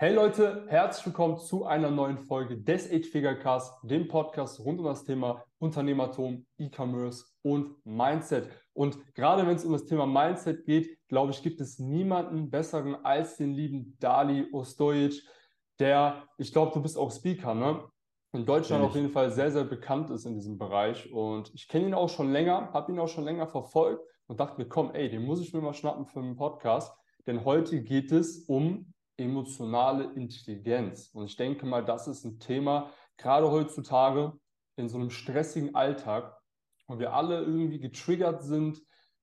Hey Leute, herzlich willkommen zu einer neuen Folge des Eight-Figure-Cast, dem Podcast rund um das Thema Unternehmertum, E-Commerce und Mindset. Und gerade wenn es um das Thema Mindset geht, glaube ich, gibt es niemanden besseren als den lieben Dali Ostojic, der, ich glaube, du bist auch Speaker, ne? In Deutschland auf jeden Fall sehr, sehr bekannt ist in diesem Bereich. Und ich kenne ihn auch schon länger, habe ihn auch schon länger verfolgt und dachte mir, komm, ey, den muss ich mir mal schnappen für einen Podcast. Denn heute geht es um emotionale Intelligenz. Und ich denke mal, das ist ein Thema, gerade heutzutage in so einem stressigen Alltag, wo wir alle irgendwie getriggert sind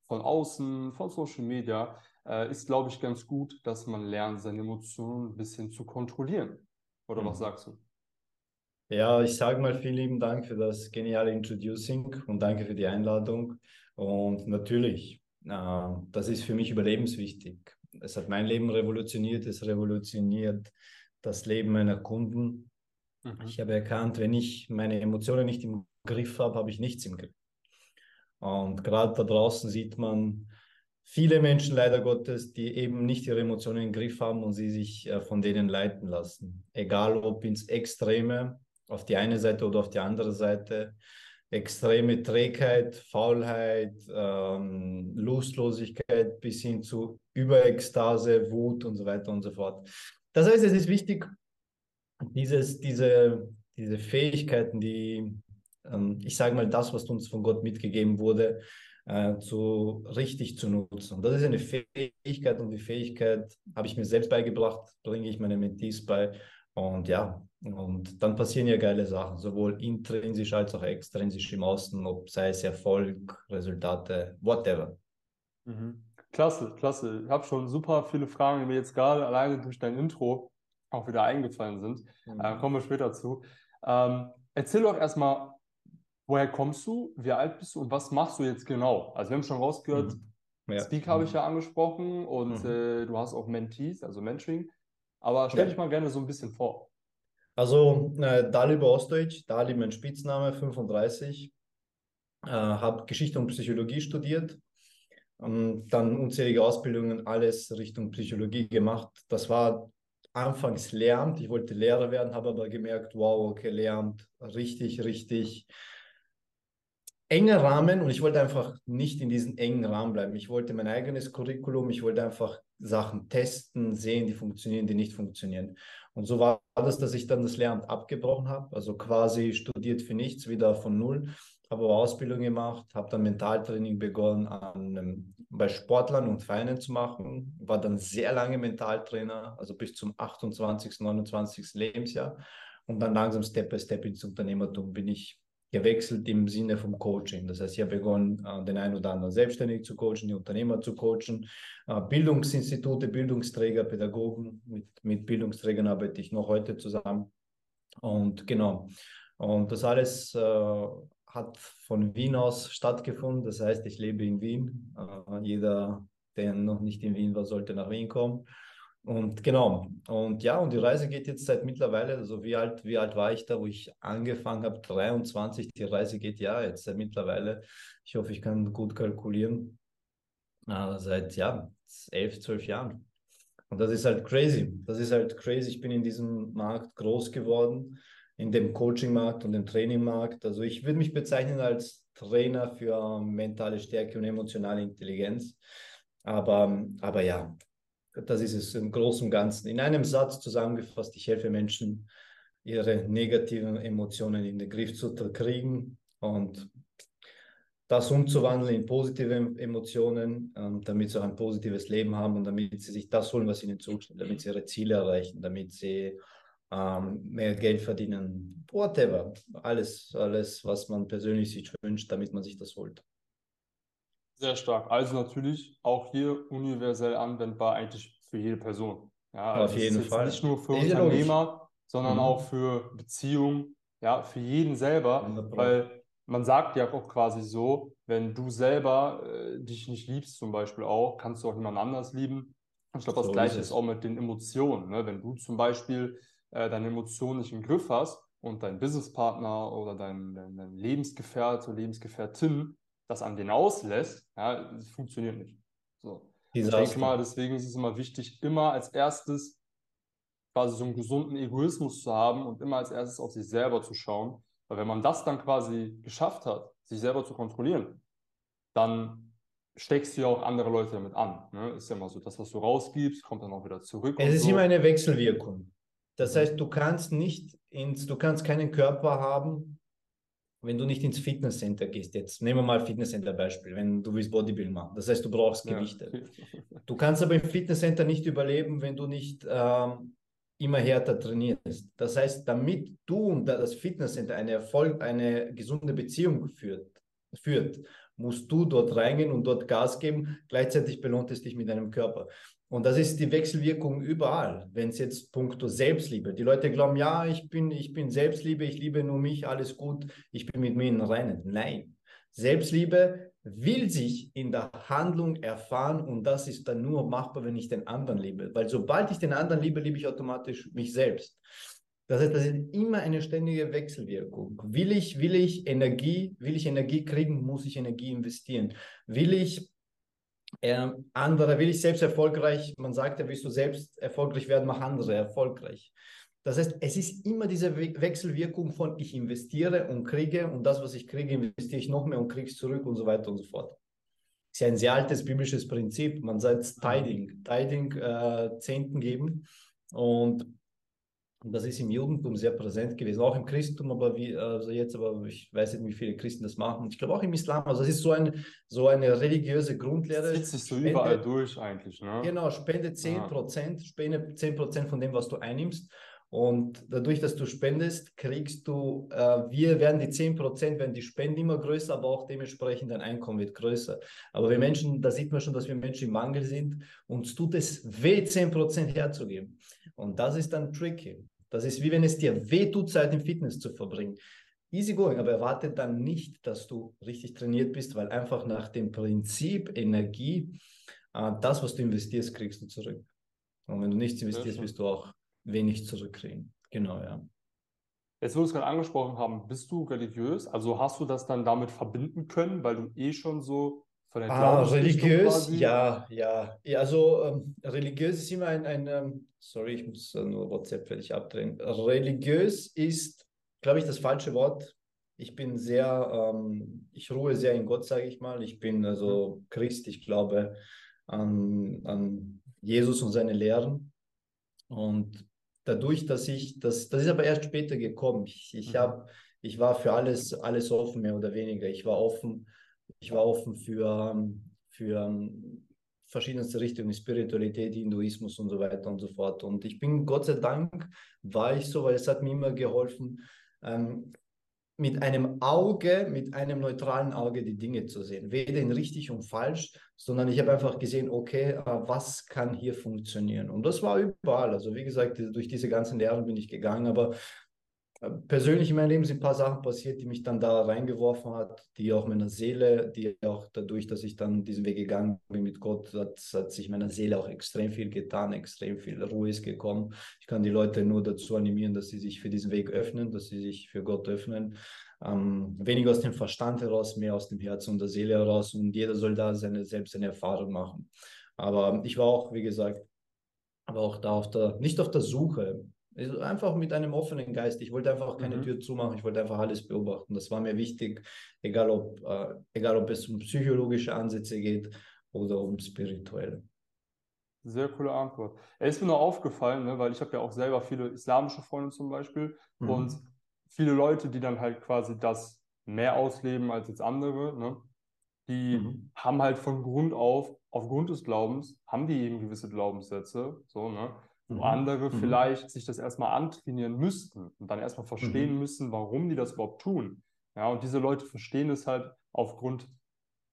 von außen, von Social Media, äh, ist, glaube ich, ganz gut, dass man lernt, seine Emotionen ein bisschen zu kontrollieren. Oder mhm. was sagst du? Ja, ich sage mal vielen lieben Dank für das geniale Introducing und danke für die Einladung. Und natürlich, äh, das ist für mich überlebenswichtig es hat mein Leben revolutioniert, es revolutioniert das Leben meiner Kunden. Mhm. Ich habe erkannt, wenn ich meine Emotionen nicht im Griff habe, habe ich nichts im Griff. Und gerade da draußen sieht man viele Menschen leider Gottes, die eben nicht ihre Emotionen im Griff haben und sie sich äh, von denen leiten lassen. Egal ob ins Extreme, auf die eine Seite oder auf die andere Seite extreme Trägheit, Faulheit, ähm, Lustlosigkeit bis hin zu Überekstase, Wut und so weiter und so fort. Das heißt, es ist wichtig, dieses, diese, diese Fähigkeiten, die, ähm, ich sage mal, das, was uns von Gott mitgegeben wurde, äh, zu richtig zu nutzen. Das ist eine Fähigkeit und die Fähigkeit habe ich mir selbst beigebracht, bringe ich meine Mentees bei. Und ja, und dann passieren ja geile Sachen, sowohl intrinsisch als auch extrinsisch im Außen, ob sei es Erfolg, Resultate, whatever. Mhm. Klasse, klasse. Ich habe schon super viele Fragen, die mir jetzt gerade alleine durch dein Intro auch wieder eingefallen sind. Mhm. Äh, kommen wir später zu. Ähm, erzähl doch erstmal, woher kommst du, wie alt bist du und was machst du jetzt genau? Also wir haben schon rausgehört, mhm. ja. Speak habe ich mhm. ja angesprochen und mhm. äh, du hast auch Mentees, also Mentoring. Aber stell dich mal gerne so ein bisschen vor. Also äh, Dali Ostdeutsch, Dali mein Spitzname, 35. Äh, habe Geschichte und Psychologie studiert. Ähm, dann unzählige Ausbildungen, alles Richtung Psychologie gemacht. Das war anfangs Lehramt. Ich wollte Lehrer werden, habe aber gemerkt, wow, okay, Lehramt, richtig, richtig enger Rahmen und ich wollte einfach nicht in diesem engen Rahmen bleiben. Ich wollte mein eigenes Curriculum, ich wollte einfach Sachen testen, sehen, die funktionieren, die nicht funktionieren. Und so war das, dass ich dann das Lehramt abgebrochen habe, also quasi studiert für nichts, wieder von null, habe Ausbildung gemacht, habe dann Mentaltraining begonnen, an, bei Sportlern und Vereinen zu machen, war dann sehr lange Mentaltrainer, also bis zum 28., 29. Lebensjahr und dann langsam Step by Step ins Unternehmertum bin ich gewechselt im Sinne vom Coaching. Das heißt, ich habe begonnen, äh, den einen oder anderen selbstständig zu coachen, die Unternehmer zu coachen, äh, Bildungsinstitute, Bildungsträger, Pädagogen. Mit, mit Bildungsträgern arbeite ich noch heute zusammen. Und genau. Und das alles äh, hat von Wien aus stattgefunden. Das heißt, ich lebe in Wien. Äh, jeder, der noch nicht in Wien war, sollte nach Wien kommen. Und genau, und ja, und die Reise geht jetzt seit mittlerweile, also wie alt, wie alt war ich da, wo ich angefangen habe? 23, die Reise geht ja jetzt seit mittlerweile, ich hoffe, ich kann gut kalkulieren, äh, seit ja, elf, zwölf Jahren. Und das ist halt crazy, das ist halt crazy, ich bin in diesem Markt groß geworden, in dem Coaching-Markt und dem Training-Markt. Also ich würde mich bezeichnen als Trainer für mentale Stärke und emotionale Intelligenz. Aber, aber ja, das ist es im Großen und Ganzen. In einem Satz zusammengefasst, ich helfe Menschen, ihre negativen Emotionen in den Griff zu kriegen und das umzuwandeln in positive Emotionen, ähm, damit sie auch ein positives Leben haben und damit sie sich das holen, was ihnen zusteht, damit sie ihre Ziele erreichen, damit sie ähm, mehr Geld verdienen, whatever, alles, alles, was man persönlich sich wünscht, damit man sich das holt. Sehr stark. Also natürlich auch hier universell anwendbar eigentlich für jede Person. Ja, also Auf jeden Fall. Nicht nur für Unternehmer, sondern mhm. auch für Beziehungen, ja, für jeden selber, weil man sagt ja auch quasi so, wenn du selber äh, dich nicht liebst, zum Beispiel auch, kannst du auch niemand anders lieben. Ich glaube, das so Gleiche ist, ist, auch mit den Emotionen. Ne? Wenn du zum Beispiel äh, deine Emotionen nicht im Griff hast und dein Businesspartner oder dein, dein, dein Lebensgefährte, Lebensgefährtin das an den auslässt, ja, das funktioniert nicht. So. Ich denke mal, deswegen ist es immer wichtig, immer als erstes quasi so einen gesunden Egoismus zu haben und immer als erstes auf sich selber zu schauen. Weil wenn man das dann quasi geschafft hat, sich selber zu kontrollieren, dann steckst du ja auch andere Leute damit an. Ne? Ist ja immer so, das, was du rausgibst, kommt dann auch wieder zurück. Es ist so. immer eine Wechselwirkung. Das heißt, du kannst nicht ins, du kannst keinen Körper haben, wenn du nicht ins Fitnesscenter gehst. Jetzt nehmen wir mal Fitnesscenter Beispiel, wenn du willst Bodybuilding machen. Das heißt, du brauchst Gewichte. Ja. Du kannst aber im Fitnesscenter nicht überleben, wenn du nicht ähm, immer härter trainierst. Das heißt, damit du und das Fitnesscenter eine Erfolg, eine gesunde Beziehung führt, führt, musst du dort reingehen und dort Gas geben. Gleichzeitig belohnt es dich mit deinem Körper. Und das ist die Wechselwirkung überall, wenn es jetzt puncto Selbstliebe. Die Leute glauben, ja, ich bin, ich bin Selbstliebe, ich liebe nur mich, alles gut, ich bin mit mir in Reinen. Nein. Selbstliebe will sich in der Handlung erfahren und das ist dann nur machbar, wenn ich den anderen liebe. Weil sobald ich den anderen liebe, liebe ich automatisch mich selbst. Das heißt, das ist immer eine ständige Wechselwirkung. Will ich, will ich Energie, will ich Energie kriegen, muss ich Energie investieren. Will ich äh, andere, will ich selbst erfolgreich, man sagt ja, willst du selbst erfolgreich werden, mach andere erfolgreich. Das heißt, es ist immer diese We Wechselwirkung von ich investiere und kriege und das, was ich kriege, investiere ich noch mehr und kriege es zurück und so weiter und so fort. Ist ja ein sehr altes biblisches Prinzip. Man sagt Tiding, Tiding äh, Zehnten geben und das ist im Judentum sehr präsent gewesen, auch im Christentum, aber wie, also jetzt, aber ich weiß nicht, wie viele Christen das machen. Ich glaube auch im Islam. Also es ist so, ein, so eine religiöse Grundlehre. Das so spende, überall durch eigentlich. Ne? Genau, spende 10 Prozent, spende 10 Prozent von dem, was du einnimmst. Und dadurch, dass du spendest, kriegst du, äh, wir werden die 10 Prozent, werden die Spenden immer größer, aber auch dementsprechend dein Einkommen wird größer. Aber wir Menschen, da sieht man schon, dass wir Menschen im Mangel sind. Uns tut es weh, 10 Prozent herzugeben. Und das ist dann tricky. Das ist wie wenn es dir weh tut, Zeit im Fitness zu verbringen. Easy going, aber erwarte dann nicht, dass du richtig trainiert bist, weil einfach nach dem Prinzip Energie, äh, das, was du investierst, kriegst du zurück. Und wenn du nichts investierst, wirst du auch wenig zurückkriegen. Genau, ja. Jetzt, wo wir es gerade angesprochen haben, bist du religiös? Also hast du das dann damit verbinden können, weil du eh schon so von der ah, religiös, ja, ja, ja. Also ähm, religiös ist immer ein, ein ähm, sorry, ich muss nur WhatsApp fertig abdrehen. Religiös ist, glaube ich, das falsche Wort. Ich bin sehr, ähm, ich ruhe sehr in Gott, sage ich mal. Ich bin also mhm. Christ, ich glaube an, an Jesus und seine Lehren. Und dadurch, dass ich, das, das ist aber erst später gekommen. Ich, ich, mhm. hab, ich war für alles, alles offen, mehr oder weniger. Ich war offen, ich war offen für, für verschiedenste Richtungen, Spiritualität, Hinduismus und so weiter und so fort. Und ich bin Gott sei Dank, war ich so, weil es hat mir immer geholfen, ähm, mit einem Auge, mit einem neutralen Auge die Dinge zu sehen. Weder in richtig und falsch, sondern ich habe einfach gesehen, okay, äh, was kann hier funktionieren? Und das war überall. Also wie gesagt, durch diese ganzen Lehren bin ich gegangen, aber persönlich in meinem Leben sind ein paar Sachen passiert, die mich dann da reingeworfen hat, die auch meiner Seele, die auch dadurch, dass ich dann diesen Weg gegangen bin mit Gott, hat, hat sich meiner Seele auch extrem viel getan, extrem viel Ruhe ist gekommen. Ich kann die Leute nur dazu animieren, dass sie sich für diesen Weg öffnen, dass sie sich für Gott öffnen. Ähm, weniger aus dem Verstand heraus, mehr aus dem Herzen und der Seele heraus und jeder soll da seine, selbst seine Erfahrung machen. Aber ich war auch, wie gesagt, aber auch da auf der, nicht auf der Suche. Also einfach mit einem offenen Geist. Ich wollte einfach keine mhm. Tür zumachen, ich wollte einfach alles beobachten. Das war mir wichtig, egal ob, äh, egal ob es um psychologische Ansätze geht oder um spirituelle. Sehr coole Antwort. Er ist mir nur aufgefallen, ne, weil ich habe ja auch selber viele islamische Freunde zum Beispiel mhm. und viele Leute, die dann halt quasi das mehr ausleben als jetzt andere, ne, die mhm. haben halt von Grund auf, aufgrund des Glaubens, haben die eben gewisse Glaubenssätze, so, ne? Wo mhm. andere mhm. vielleicht sich das erstmal antrainieren müssten und dann erstmal verstehen mhm. müssen, warum die das überhaupt tun. Ja, und diese Leute verstehen es halt aufgrund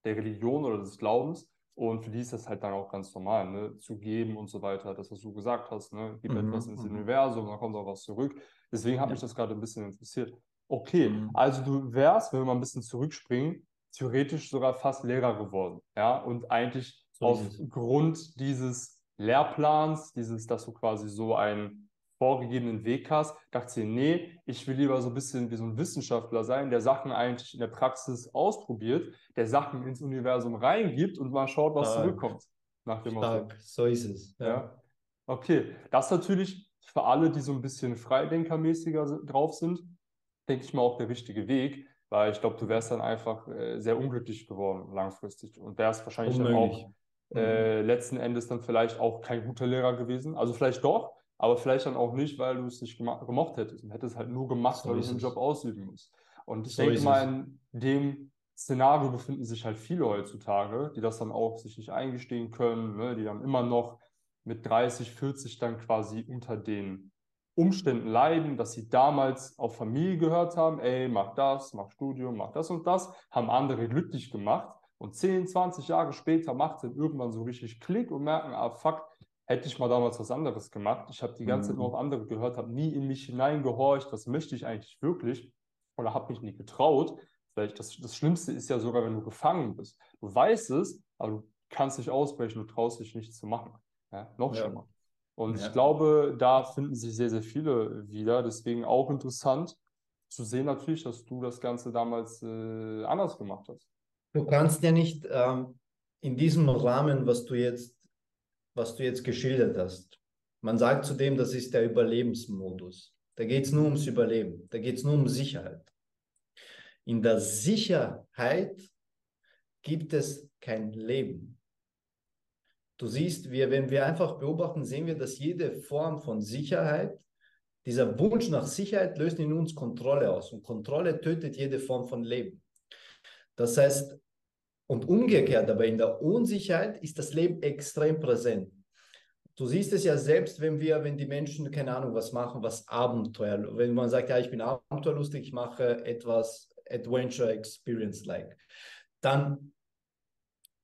der Religion oder des Glaubens und für die ist das halt dann auch ganz normal, ne? zu geben und so weiter, das, was du gesagt hast, ne? gib mhm. etwas ins mhm. Universum, dann kommt auch was zurück. Deswegen hat ja. mich das gerade ein bisschen interessiert. Okay, mhm. also du wärst, wenn wir mal ein bisschen zurückspringen, theoretisch sogar fast Lehrer geworden, ja, und eigentlich so aufgrund dieses Lehrplans, dieses, dass du quasi so einen vorgegebenen Weg hast, dachte ich, nee, ich will lieber so ein bisschen wie so ein Wissenschaftler sein, der Sachen eigentlich in der Praxis ausprobiert, der Sachen ins Universum reingibt und mal schaut, was Stark. zurückkommt. Nach dem Stark, Motto. so ist es. Ja. ja. Okay, das ist natürlich für alle, die so ein bisschen freidenkermäßiger drauf sind, denke ich mal auch der richtige Weg, weil ich glaube, du wärst dann einfach äh, sehr unglücklich geworden langfristig und wärst wahrscheinlich Unmöglich. dann auch äh, mhm. letzten Endes dann vielleicht auch kein guter Lehrer gewesen. Also vielleicht doch, aber vielleicht dann auch nicht, weil du es nicht gemocht hättest und hättest halt nur gemacht, so weil du den Job ausüben musst. Und ich so denke mal, in dem Szenario befinden sich halt viele heutzutage, die das dann auch sich nicht eingestehen können, ne? die dann immer noch mit 30, 40 dann quasi unter den Umständen leiden, dass sie damals auf Familie gehört haben, ey, mach das, mach Studium, mach das und das, haben andere glücklich gemacht und 10, 20 Jahre später macht es irgendwann so richtig Klick und merken, ah, fuck, hätte ich mal damals was anderes gemacht. Ich habe die ganze Zeit nur auf mhm. andere gehört, habe nie in mich hineingehorcht, was möchte ich eigentlich wirklich oder habe mich nie getraut. Vielleicht das, das Schlimmste ist ja sogar, wenn du gefangen bist. Du weißt es, aber du kannst nicht ausbrechen, du traust dich nichts zu machen. Ja, noch ja. schlimmer. Und ja. ich glaube, da finden sich sehr, sehr viele wieder. Deswegen auch interessant zu sehen natürlich, dass du das Ganze damals äh, anders gemacht hast. Du kannst ja nicht ähm, in diesem Rahmen, was du jetzt, was du jetzt geschildert hast, man sagt zudem, das ist der Überlebensmodus. Da geht es nur ums Überleben, da geht es nur um Sicherheit. In der Sicherheit gibt es kein Leben. Du siehst, wir, wenn wir einfach beobachten, sehen wir, dass jede Form von Sicherheit, dieser Wunsch nach Sicherheit löst in uns Kontrolle aus. Und Kontrolle tötet jede Form von Leben. Das heißt, und umgekehrt, aber in der Unsicherheit ist das Leben extrem präsent. Du siehst es ja selbst, wenn wir, wenn die Menschen, keine Ahnung, was machen, was Abenteuer, wenn man sagt, ja, ich bin abenteuerlustig, ich mache etwas Adventure Experience like, dann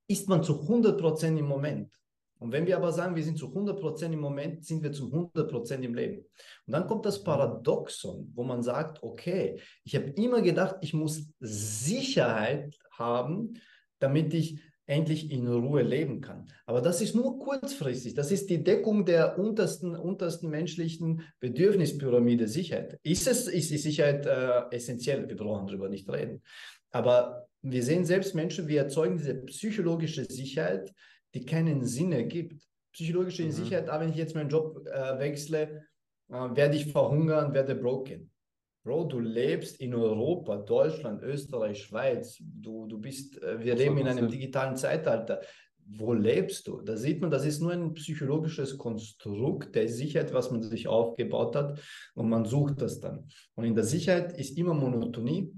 ist man zu 100% im Moment. Und wenn wir aber sagen, wir sind zu 100% im Moment, sind wir zu 100% im Leben. Und dann kommt das Paradoxon, wo man sagt, okay, ich habe immer gedacht, ich muss Sicherheit haben, damit ich endlich in Ruhe leben kann. Aber das ist nur kurzfristig. Das ist die Deckung der untersten, untersten menschlichen Bedürfnispyramide Sicherheit. Ist es, ist die Sicherheit äh, essentiell? Wir brauchen darüber nicht reden. Aber wir sehen selbst Menschen, wir erzeugen diese psychologische Sicherheit, die keinen Sinn ergibt. Psychologische mhm. Sicherheit, aber wenn ich jetzt meinen Job äh, wechsle, äh, werde ich verhungern, werde broken. Bro, du lebst in Europa, Deutschland, Österreich, Schweiz. Du, du bist, äh, wir leben in einem digitalen Zeitalter. Wo lebst du? Da sieht man, das ist nur ein psychologisches Konstrukt der Sicherheit, was man sich aufgebaut hat und man sucht das dann. Und in der Sicherheit ist immer Monotonie,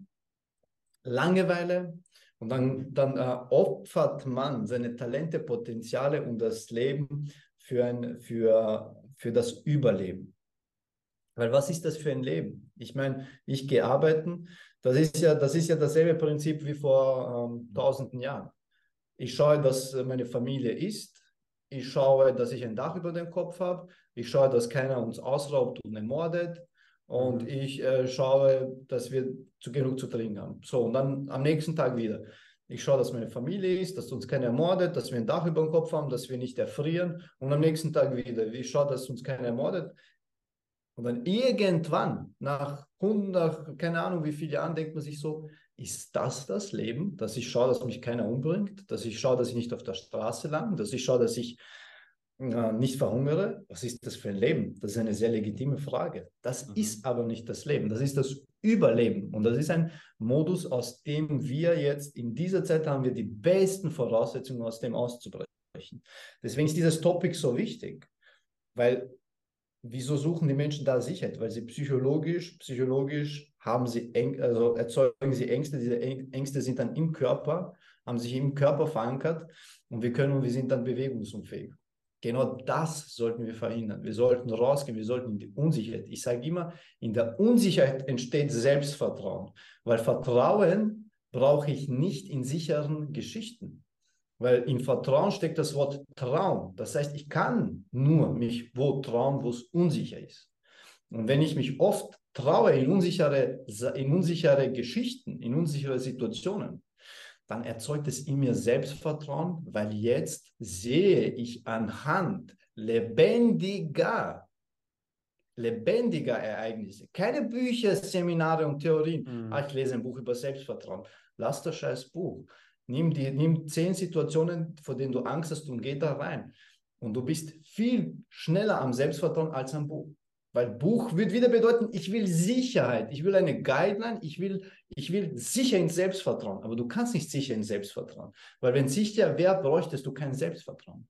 Langeweile, und dann, dann äh, opfert man seine Talente, Potenziale und das Leben für, ein, für, für das Überleben. Weil was ist das für ein Leben? Ich meine, ich gehe arbeiten, das ist ja, das ist ja dasselbe Prinzip wie vor ähm, tausenden Jahren. Ich schaue, dass meine Familie isst, ich schaue, dass ich ein Dach über dem Kopf habe, ich schaue, dass keiner uns ausraubt und ermordet, und mhm. ich äh, schaue, dass wir zu genug zu trinken haben. So, und dann am nächsten Tag wieder. Ich schaue, dass meine Familie ist, dass uns keiner ermordet, dass wir ein Dach über dem Kopf haben, dass wir nicht erfrieren. Und am nächsten Tag wieder. Ich schaue, dass uns keiner ermordet. Und dann irgendwann, nach 100, keine Ahnung wie viele Jahren, denkt man sich so, ist das das Leben, dass ich schaue, dass mich keiner umbringt, dass ich schaue, dass ich nicht auf der Straße lang, dass ich schaue, dass ich äh, nicht verhungere, was ist das für ein Leben? Das ist eine sehr legitime Frage. Das mhm. ist aber nicht das Leben, das ist das Überleben. Und das ist ein Modus, aus dem wir jetzt in dieser Zeit haben wir die besten Voraussetzungen, aus dem auszubrechen. Deswegen ist dieses Topic so wichtig, weil wieso suchen die Menschen da Sicherheit? Weil sie psychologisch, psychologisch haben sie, Eng, also erzeugen sie Ängste. Diese Ängste sind dann im Körper, haben sich im Körper verankert und wir können, wir sind dann bewegungsunfähig. Genau das sollten wir verhindern. Wir sollten rausgehen, wir sollten in die Unsicherheit. Ich sage immer, in der Unsicherheit entsteht Selbstvertrauen, weil Vertrauen brauche ich nicht in sicheren Geschichten. Weil im Vertrauen steckt das Wort Traum. Das heißt, ich kann nur mich wo trauen, wo es unsicher ist. Und wenn ich mich oft traue in unsichere, in unsichere Geschichten, in unsichere Situationen, dann erzeugt es in mir Selbstvertrauen, weil jetzt sehe ich anhand lebendiger, lebendiger Ereignisse, keine Bücher, Seminare und Theorien. Mhm. Ah, ich lese ein Buch über Selbstvertrauen. Lass das scheiß Buch. Nimm, die, nimm zehn Situationen, vor denen du Angst hast und geh da rein. Und du bist viel schneller am Selbstvertrauen als am Buch. Weil Buch wird wieder bedeuten, ich will Sicherheit, ich will eine Guideline, ich will, ich will sicher ins Selbstvertrauen. Aber du kannst nicht sicher ins Selbstvertrauen. Weil wenn sicher wäre, bräuchtest du kein Selbstvertrauen.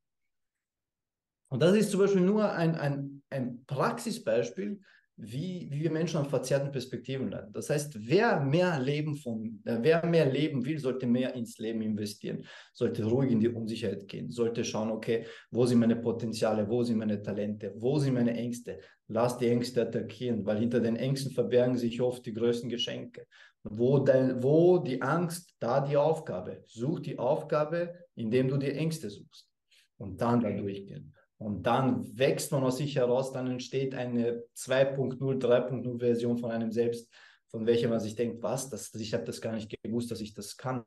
Und das ist zum Beispiel nur ein, ein, ein Praxisbeispiel, wie, wie wir Menschen an verzerrten Perspektiven leiden. Das heißt, wer mehr Leben von, äh, wer mehr leben will, sollte mehr ins Leben investieren, sollte ruhig in die Unsicherheit gehen, sollte schauen, okay, wo sind meine Potenziale, wo sind meine Talente, wo sind meine Ängste. Lass die Ängste attackieren, weil hinter den Ängsten verbergen sich oft die größten Geschenke. Wo, dein, wo die Angst, da die Aufgabe. Such die Aufgabe, indem du die Ängste suchst. Und dann da durchgehen. Und dann wächst man aus sich heraus, dann entsteht eine 2.0, 3.0 Version von einem selbst, von welcher man sich denkt, was, das, ich habe das gar nicht gewusst, dass ich das kann.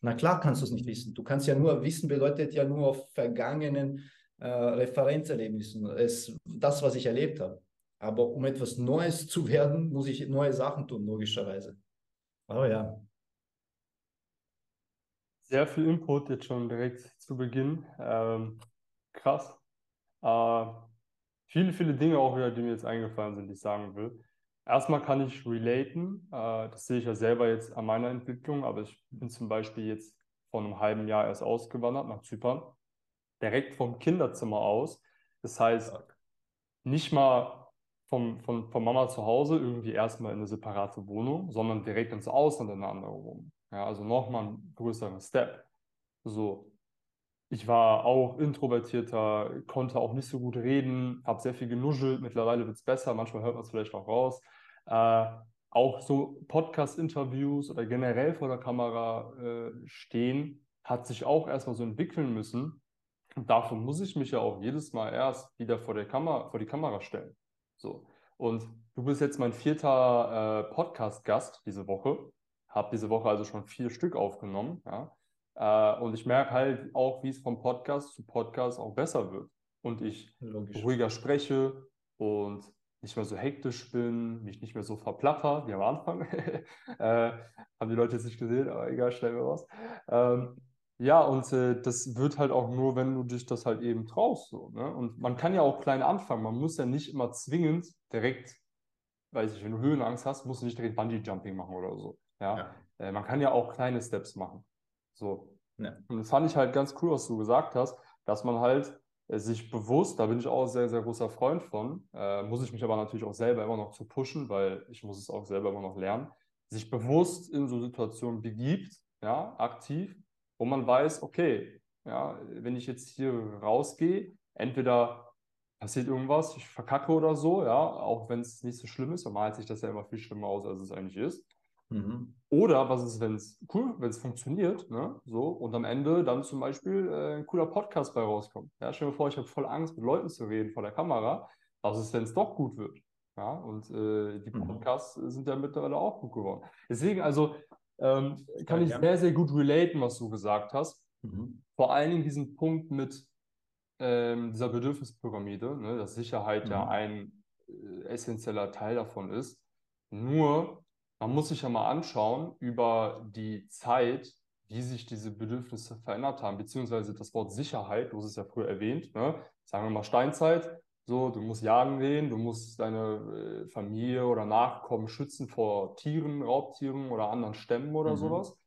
Na klar kannst du es nicht wissen. Du kannst ja nur, wissen bedeutet ja nur auf vergangenen äh, Referenzerlebnissen, es, das, was ich erlebt habe. Aber um etwas Neues zu werden, muss ich neue Sachen tun, logischerweise. Aber ja. Sehr viel Input jetzt schon direkt zu Beginn. Ähm, krass. Äh, viele, viele Dinge auch wieder, die mir jetzt eingefallen sind, die ich sagen will. Erstmal kann ich relaten, äh, das sehe ich ja selber jetzt an meiner Entwicklung, aber ich bin zum Beispiel jetzt vor einem halben Jahr erst ausgewandert nach Zypern, direkt vom Kinderzimmer aus. Das heißt, nicht mal vom, von, von Mama zu Hause irgendwie erstmal in eine separate Wohnung, sondern direkt ins Ausland in eine andere Wohnung. Ja, also nochmal ein größerer Step. So, ich war auch introvertierter, konnte auch nicht so gut reden, habe sehr viel genuschelt. Mittlerweile wird es besser, manchmal hört man es vielleicht auch raus. Äh, auch so Podcast-Interviews oder generell vor der Kamera äh, stehen, hat sich auch erstmal so entwickeln müssen. Und dafür muss ich mich ja auch jedes Mal erst wieder vor, der Kamera, vor die Kamera stellen. So. Und du bist jetzt mein vierter äh, Podcast-Gast diese Woche. Habe diese Woche also schon vier Stück aufgenommen. Ja. Äh, und ich merke halt auch, wie es vom Podcast zu Podcast auch besser wird. Und ich Logisch. ruhiger spreche und nicht mehr so hektisch bin, mich nicht mehr so verplatter wie am Anfang. äh, haben die Leute jetzt nicht gesehen, aber egal, schnell mir was. Ähm, ja, und äh, das wird halt auch nur, wenn du dich das halt eben traust. So, ne? Und man kann ja auch klein anfangen. Man muss ja nicht immer zwingend direkt, weiß ich, wenn du Höhenangst hast, musst du nicht direkt Bungee-Jumping machen oder so. Ja. ja. Äh, man kann ja auch kleine Steps machen. So. Ja. Und das fand ich halt ganz cool, was du gesagt hast, dass man halt äh, sich bewusst, da bin ich auch sehr, sehr großer Freund von, äh, muss ich mich aber natürlich auch selber immer noch zu pushen, weil ich muss es auch selber immer noch lernen, sich bewusst in so Situationen begibt, ja, aktiv, wo man weiß, okay, ja, wenn ich jetzt hier rausgehe, entweder passiert irgendwas, ich verkacke oder so, ja, auch wenn es nicht so schlimm ist, malt sich das ja immer viel schlimmer aus, als es eigentlich ist. Mhm. Oder was ist, wenn es cool, wenn es funktioniert, ne? So, und am Ende dann zum Beispiel äh, ein cooler Podcast bei rauskommt. Ja, stell dir vor, ich habe voll Angst, mit Leuten zu reden vor der Kamera. Was ist, wenn es doch gut wird? Ja, und äh, die mhm. Podcasts mhm. sind ja mittlerweile auch gut geworden. Deswegen, also ähm, kann ja, ich ja. sehr, sehr gut relaten, was du gesagt hast. Mhm. Vor allen Dingen diesen Punkt mit ähm, dieser Bedürfnispyramide, ne, dass Sicherheit ja mhm. ein äh, essentieller Teil davon ist. Nur man muss sich ja mal anschauen über die Zeit, wie sich diese Bedürfnisse verändert haben, beziehungsweise das Wort Sicherheit, du hast es ja früher erwähnt, ne? sagen wir mal Steinzeit, so, du musst jagen gehen, du musst deine äh, Familie oder Nachkommen schützen vor Tieren, Raubtieren oder anderen Stämmen oder mhm. sowas.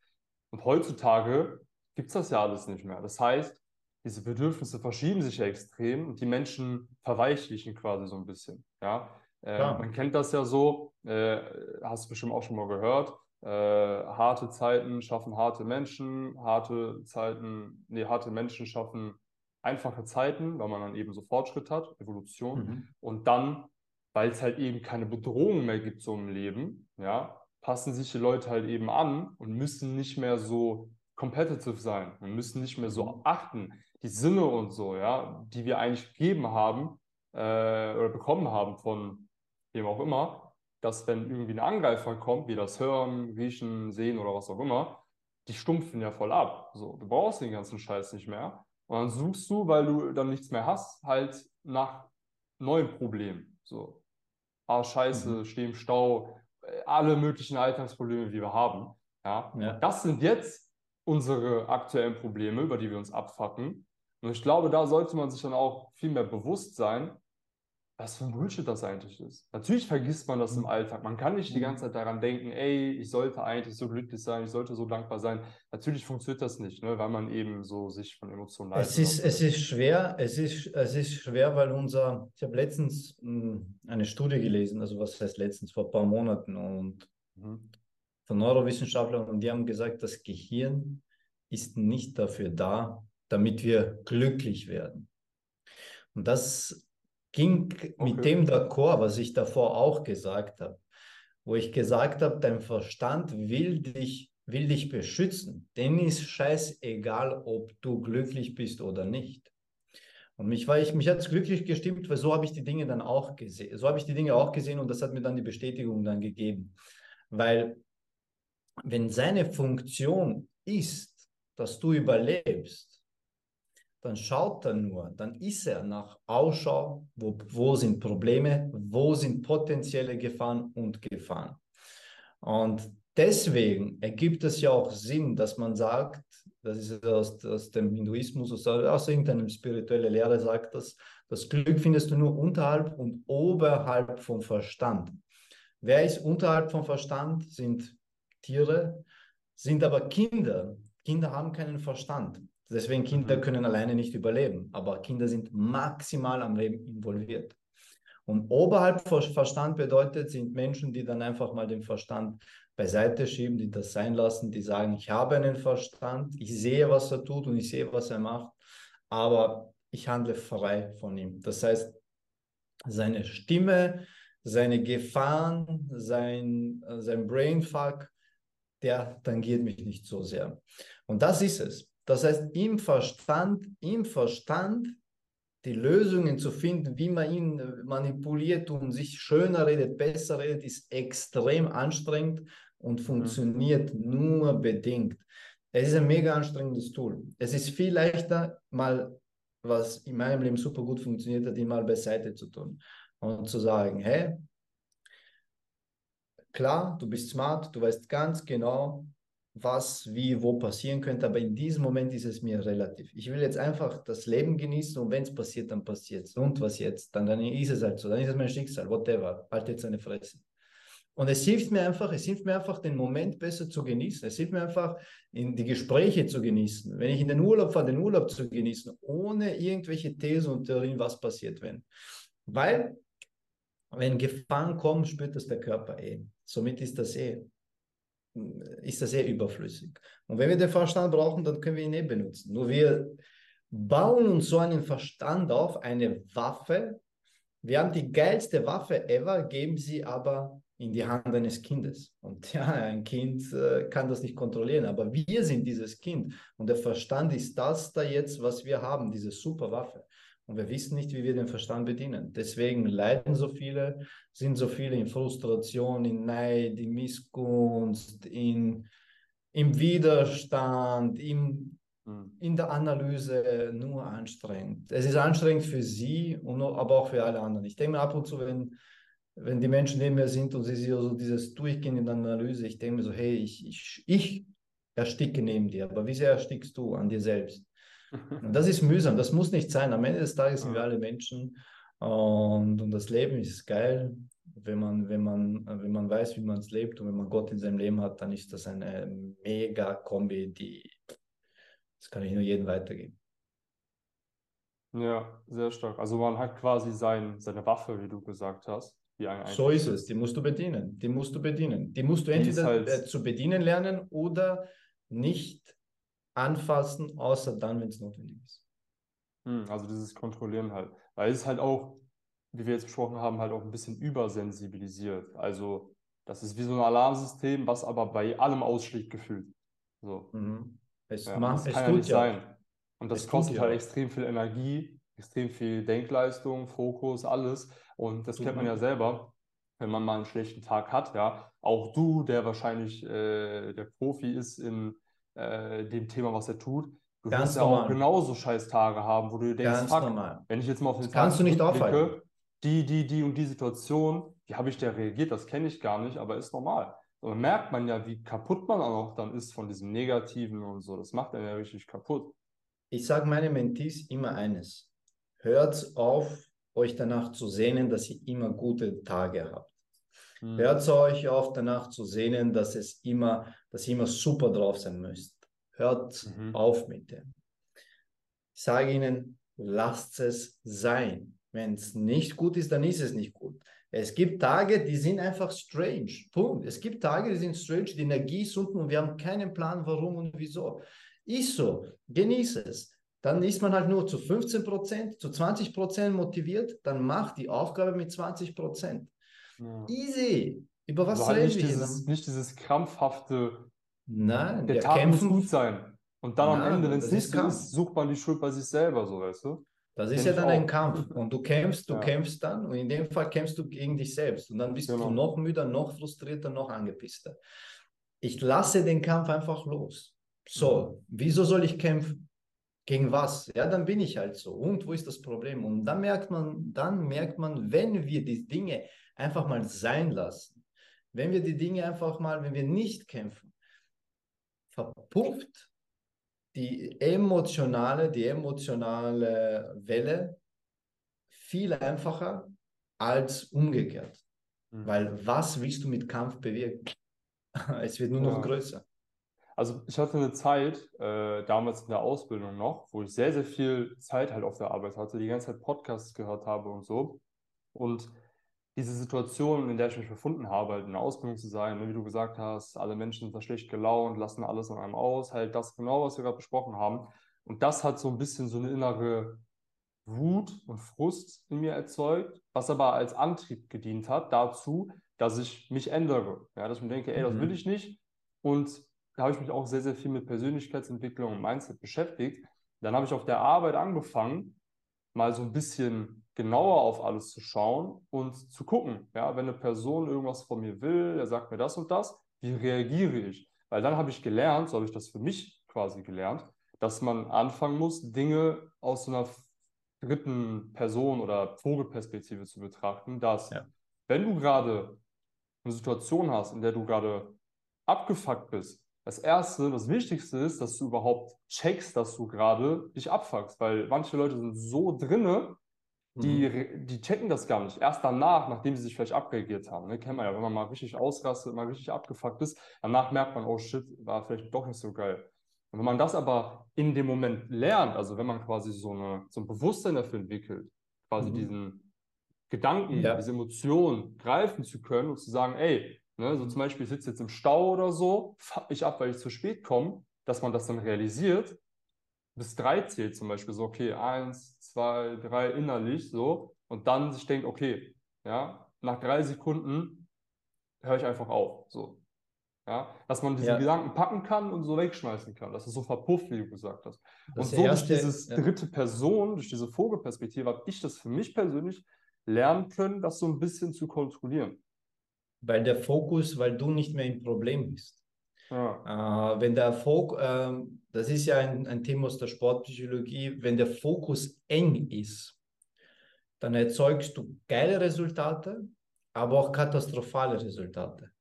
Und heutzutage gibt es das ja alles nicht mehr. Das heißt, diese Bedürfnisse verschieben sich ja extrem und die Menschen verweichlichen quasi so ein bisschen. Ja? Äh, man kennt das ja so, äh, hast du bestimmt auch schon mal gehört. Äh, harte Zeiten schaffen harte Menschen, harte Zeiten, nee, harte Menschen schaffen einfache Zeiten, weil man dann eben so Fortschritt hat, Evolution. Mhm. Und dann, weil es halt eben keine Bedrohung mehr gibt so im Leben, ja, passen sich die Leute halt eben an und müssen nicht mehr so competitive sein und müssen nicht mehr so mhm. achten. Die Sinne und so, ja, die wir eigentlich gegeben haben äh, oder bekommen haben von wem auch immer, dass wenn irgendwie ein Angreifer kommt, wie das Hören, Riechen, Sehen oder was auch immer, die stumpfen ja voll ab. So, du brauchst den ganzen Scheiß nicht mehr. Und dann suchst du, weil du dann nichts mehr hast, halt nach neuen Problemen. So, ah, Scheiße, mhm. steh im Stau, äh, alle möglichen Alltagsprobleme, die wir haben. Ja? ja. Das sind jetzt unsere aktuellen Probleme, über die wir uns abfacken. Und ich glaube, da sollte man sich dann auch viel mehr bewusst sein, was für ein Bullshit das eigentlich ist. Natürlich vergisst man das im mhm. Alltag. Man kann nicht die ganze Zeit daran denken, ey, ich sollte eigentlich so glücklich sein, ich sollte so dankbar sein. Natürlich funktioniert das nicht, ne, weil man eben so sich von Emotionen leitet. Es ist, es ist schwer, es ist, es ist schwer, weil unser, ich habe letztens hm, eine Studie gelesen, also was heißt letztens, vor ein paar Monaten und mhm. von Neurowissenschaftlern und die haben gesagt, das Gehirn ist nicht dafür da, damit wir glücklich werden. Und das ging okay. mit dem d'accord, was ich davor auch gesagt habe, wo ich gesagt habe, dein Verstand will dich, will dich beschützen. Denn ist scheißegal, ob du glücklich bist oder nicht. Und mich, war ich, mich hat es glücklich gestimmt, weil so habe ich die Dinge dann auch gesehen. So habe ich die Dinge auch gesehen und das hat mir dann die Bestätigung dann gegeben. Weil wenn seine Funktion ist, dass du überlebst, dann schaut er nur, dann ist er nach Ausschau, wo, wo sind Probleme, wo sind potenzielle Gefahren und Gefahren. Und deswegen ergibt es ja auch Sinn, dass man sagt, das ist aus, aus dem Hinduismus, aus, aus irgendeinem spirituellen Lehre sagt das, das Glück findest du nur unterhalb und oberhalb vom Verstand. Wer ist unterhalb vom Verstand? Sind Tiere, sind aber Kinder. Kinder haben keinen Verstand. Deswegen Kinder mhm. können alleine nicht überleben, aber Kinder sind maximal am Leben involviert. Und oberhalb von Verstand bedeutet, sind Menschen, die dann einfach mal den Verstand beiseite schieben, die das sein lassen, die sagen, ich habe einen Verstand, ich sehe, was er tut und ich sehe, was er macht, aber ich handle frei von ihm. Das heißt, seine Stimme, seine Gefahren, sein, sein Brainfuck, der tangiert mich nicht so sehr. Und das ist es. Das heißt, im Verstand, im Verstand die Lösungen zu finden, wie man ihn manipuliert und sich schöner redet, besser redet, ist extrem anstrengend und mhm. funktioniert nur bedingt. Es ist ein mega anstrengendes Tool. Es ist viel leichter, mal was in meinem Leben super gut funktioniert hat, ihn mal beiseite zu tun und zu sagen, hey, klar, du bist smart, du weißt ganz genau, was, wie, wo passieren könnte, aber in diesem Moment ist es mir relativ. Ich will jetzt einfach das Leben genießen und wenn es passiert, dann passiert es. Und was jetzt? Dann, dann ist es halt so, dann ist es mein Schicksal, whatever. Halt jetzt eine Fresse. Und es hilft mir einfach, es hilft mir einfach, den Moment besser zu genießen. Es hilft mir einfach, in die Gespräche zu genießen. Wenn ich in den Urlaub fahre, den Urlaub zu genießen, ohne irgendwelche Thesen und Theorien, was passiert, wenn. Weil, wenn Gefahren kommen, spürt das der Körper eh. Somit ist das eh ist das sehr überflüssig. Und wenn wir den Verstand brauchen, dann können wir ihn eh benutzen. Nur wir bauen uns so einen Verstand auf, eine Waffe. Wir haben die geilste Waffe ever, geben sie aber in die Hand eines Kindes. Und ja, ein Kind äh, kann das nicht kontrollieren, aber wir sind dieses Kind. Und der Verstand ist das da jetzt, was wir haben, diese super Waffe. Und wir wissen nicht, wie wir den Verstand bedienen. Deswegen leiden so viele, sind so viele in Frustration, in Neid, in Missgunst, in, im Widerstand, im, hm. in der Analyse nur anstrengend. Es ist anstrengend für sie, und, aber auch für alle anderen. Ich denke mir ab und zu, wenn, wenn die Menschen neben mir sind und sie so dieses Durchgehen in der Analyse, ich denke mir so, hey, ich, ich, ich ersticke neben dir, aber wie sehr erstickst du an dir selbst? Das ist mühsam, das muss nicht sein. Am Ende des Tages sind wir alle Menschen und, und das Leben ist geil. Wenn man, wenn, man, wenn man weiß, wie man es lebt und wenn man Gott in seinem Leben hat, dann ist das eine mega Kombi, die das kann ich nur jedem weitergeben. Ja, sehr stark. Also man hat quasi sein, seine Waffe, wie du gesagt hast. so ist es, die musst du bedienen. Die musst du bedienen. Die musst du entweder halt... Äh, zu bedienen lernen oder nicht anfassen, außer dann, wenn es notwendig ist. Hm, also dieses Kontrollieren halt. Weil es ist halt auch, wie wir jetzt besprochen haben, halt auch ein bisschen übersensibilisiert. Also das ist wie so ein Alarmsystem, was aber bei allem ausschlägt gefühlt. So. Mhm. Es, ja, macht, es kann ja nicht ja. sein. Und das es kostet halt extrem viel Energie, extrem viel Denkleistung, Fokus, alles. Und das kennt man ja selber, wenn man mal einen schlechten Tag hat. Ja, auch du, der wahrscheinlich äh, der Profi ist in äh, dem Thema, was er tut. Du Ganz wirst ja auch genauso scheiß Tage haben, wo du denkst, fuck, normal. wenn ich jetzt mal auf den Tag kannst du nicht aufhalten. die, die, die und die Situation, wie habe ich da reagiert, das kenne ich gar nicht, aber ist normal. Und dann merkt man ja, wie kaputt man auch dann ist von diesem Negativen und so. Das macht einen ja richtig kaputt. Ich sage meine Mentees immer eines. Hört auf, euch danach zu sehnen, dass ihr immer gute Tage habt. Mhm. Hört euch auf, danach zu sehnen, dass es immer, dass ihr immer super drauf sein müsst. Hört Mhm. auf mit dem. Ich sage Ihnen, lasst es sein. Wenn es nicht gut ist, dann ist es nicht gut. Es gibt Tage, die sind einfach strange. Punkt. Es gibt Tage, die sind strange, die Energie ist unten und wir haben keinen Plan, warum und wieso. Ist so, genieße es. Dann ist man halt nur zu 15 Prozent, zu 20 Prozent motiviert, dann macht die Aufgabe mit 20 Prozent. Ja. Easy. Über was Also halt reden nicht wir hier? dieses, nicht dieses krampfhafte, Nein, der wir Tag muss kämpfen. gut sein. Und dann am Nein, Ende, wenn es nicht so ist, sucht man die Schuld bei sich selber, so weißt du? Das ist ja dann ein. Kampf. Und du kämpfst, du Ja. kämpfst dann. Und in dem Fall kämpfst du gegen dich selbst. Und dann bist Genau. du noch müder, noch frustrierter, noch angepisster. Ich lasse den Kampf einfach los. So, wieso soll ich kämpfen? Gegen was? Ja, dann bin ich halt so. Und wo ist das Problem? Und dann merkt man, dann merkt man, wenn wir die Dinge einfach mal sein lassen, wenn wir die Dinge einfach mal, wenn wir nicht kämpfen, verpufft die emotionale, die emotionale Welle viel einfacher als umgekehrt. Mhm. Weil was willst du mit Kampf bewirken? Es wird nur noch Ja. größer. Also ich hatte eine Zeit, äh, damals in der Ausbildung noch, wo ich sehr, sehr viel Zeit halt auf der Arbeit hatte, die ganze Zeit Podcasts gehört habe und so. Und diese Situation, in der ich mich befunden habe, halt in der Ausbildung zu sein, ne, wie du gesagt hast, alle Menschen sind da schlecht gelaunt, lassen alles an einem aus, halt das genau, was wir gerade besprochen haben. Und das hat so ein bisschen so eine innere Wut und Frust in mir erzeugt, was aber als Antrieb gedient hat dazu, dass ich mich ändere. Ja, dass ich mir denke, ey, das Mhm. will ich nicht. Und da habe ich mich auch sehr, sehr viel mit Persönlichkeitsentwicklung und Mindset beschäftigt. Dann habe ich auf der Arbeit angefangen, mal so ein bisschen genauer auf alles zu schauen und zu gucken, ja, wenn eine Person irgendwas von mir will, er sagt mir das und das, wie reagiere ich? Weil dann habe ich gelernt, so habe ich das für mich quasi gelernt, dass man anfangen muss, Dinge aus so einer dritten Person oder Vogelperspektive zu betrachten, dass Ja. wenn du gerade eine Situation hast, in der du gerade abgefuckt bist, das Erste, das Wichtigste ist, dass du überhaupt checkst, dass du gerade dich abfuckst, weil manche Leute sind so drinne, die, Mhm. die checken das gar nicht. Erst danach, nachdem sie sich vielleicht abreagiert haben. Ne? Kennt man ja, wenn man mal richtig ausrastet, mal richtig abgefuckt ist, danach merkt man, oh shit, war vielleicht doch nicht so geil. Und wenn man das aber in dem Moment lernt, also wenn man quasi so, eine, so ein Bewusstsein dafür entwickelt, quasi Mhm. diesen Gedanken, Ja. diese Emotionen greifen zu können und zu sagen, ey, ne, so zum Beispiel, ich sitze jetzt im Stau oder so, fuck mich ab, weil ich zu spät komme, dass man das dann realisiert, bis drei zählt zum Beispiel, so, okay, eins, zwei, drei innerlich, so, und dann sich denkt, okay, ja, nach drei Sekunden höre ich einfach auf, so. Ja, dass man diese Ja. Gedanken packen kann und so wegschmeißen kann, dass es so verpufft, wie du gesagt hast. Das und so durch erste- dieses ja. dritte Person, durch diese Vogelperspektive, habe ich das für mich persönlich lernen können, das so ein bisschen zu kontrollieren. Weil der Fokus, weil du nicht mehr im Problem bist. Ja. Äh, wenn der Fokus, ähm, das ist ja ein, ein Thema aus der Sportpsychologie, wenn der Fokus eng ist, dann erzeugst du geile Resultate, aber auch katastrophale Resultate.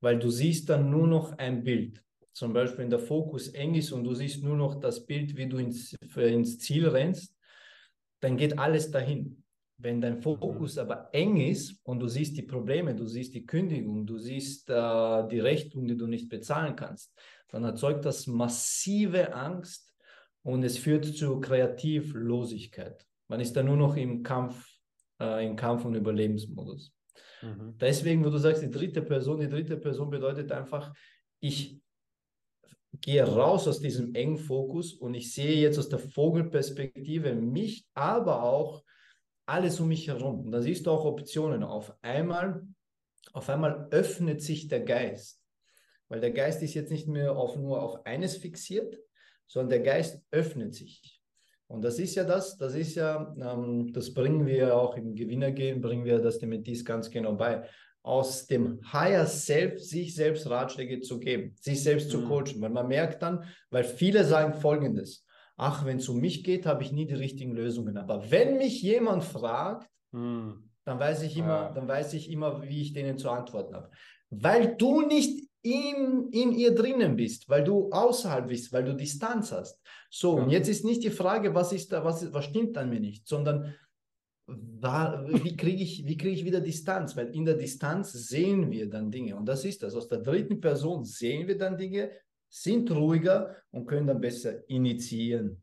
Weil du siehst dann nur noch ein Bild. Zum Beispiel, wenn der Fokus eng ist und du siehst nur noch das Bild, wie du ins, ins Ziel rennst, dann geht alles dahin. Wenn dein Fokus aber eng ist und du siehst die Probleme, du siehst die Kündigung, du siehst äh, die Rechnung, die du nicht bezahlen kannst, dann erzeugt das massive Angst und es führt zu Kreativlosigkeit. Man ist dann nur noch im Kampf, äh, im Kampf- und Überlebensmodus. Mhm. Deswegen, wo du sagst, die dritte Person, die dritte Person bedeutet einfach, ich gehe raus aus diesem engen Fokus und ich sehe jetzt aus der Vogelperspektive mich, aber auch alles um mich herum. Und da siehst du auch Optionen. Auf einmal, auf einmal öffnet sich der Geist. Weil der Geist ist jetzt nicht mehr auf, nur auf eines fixiert, sondern der Geist öffnet sich. Und das ist ja das, das ist ja, ähm, das bringen wir auch im Gewinnergehen, bringen wir das dem Mentis ganz genau bei. Aus dem Higher Self sich selbst Ratschläge zu geben, sich selbst zu Mhm. coachen. Weil man merkt dann, weil viele sagen folgendes: Ach, wenn es um mich geht, habe ich nie die richtigen Lösungen. Aber wenn mich jemand fragt, Mhm. dann weiß ich immer, Ja. dann weiß ich immer, wie ich denen zu antworten habe. Weil du nicht in, in ihr drinnen bist, weil du außerhalb bist, weil du Distanz hast. So, Ja. und jetzt ist nicht die Frage, was ist da, was, was stimmt an mir nicht, sondern war, wie kriege ich, wie kriege ich wieder Distanz? Weil in der Distanz sehen wir dann Dinge. Und das ist das. Aus der dritten Person sehen wir dann Dinge, sind ruhiger und können dann besser initiieren.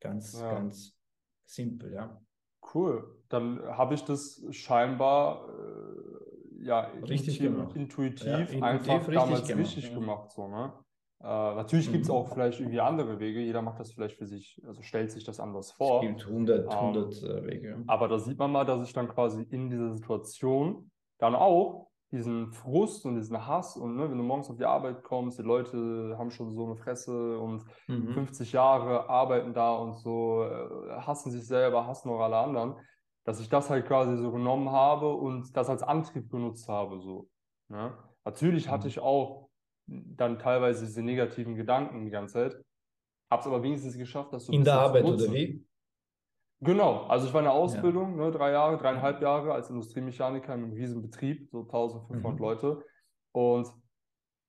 Ganz, ja. ganz simpel, ja. Cool. Dann habe ich das scheinbar äh, ja, richtig intuitiv, intuitiv ja, einfach richtig damals gemacht, richtig ja. gemacht. So, ne? Äh, natürlich mhm. gibt es auch vielleicht irgendwie andere Wege. Jeder macht das vielleicht für sich, also stellt sich das anders vor. Es gibt 100, 100 ähm, Wege. Aber da sieht man mal, dass ich dann quasi in dieser Situation dann auch diesen Frust und diesen Hass und ne, wenn du morgens auf die Arbeit kommst, die Leute haben schon so eine Fresse und mhm. 50 Jahre arbeiten da und so, äh, hassen sich selber, hassen auch alle anderen, dass ich das halt quasi so genommen habe und das als Antrieb genutzt habe. So, ne? Natürlich mhm. hatte ich auch dann teilweise diese negativen Gedanken die ganze Zeit. Hab's aber wenigstens geschafft, dass so In der Arbeit oder wie? Genau, also ich war in der Ausbildung, ja. ne, drei Jahre, dreieinhalb Jahre als Industriemechaniker in einem riesen Betrieb, so 1500 mhm. Leute. Und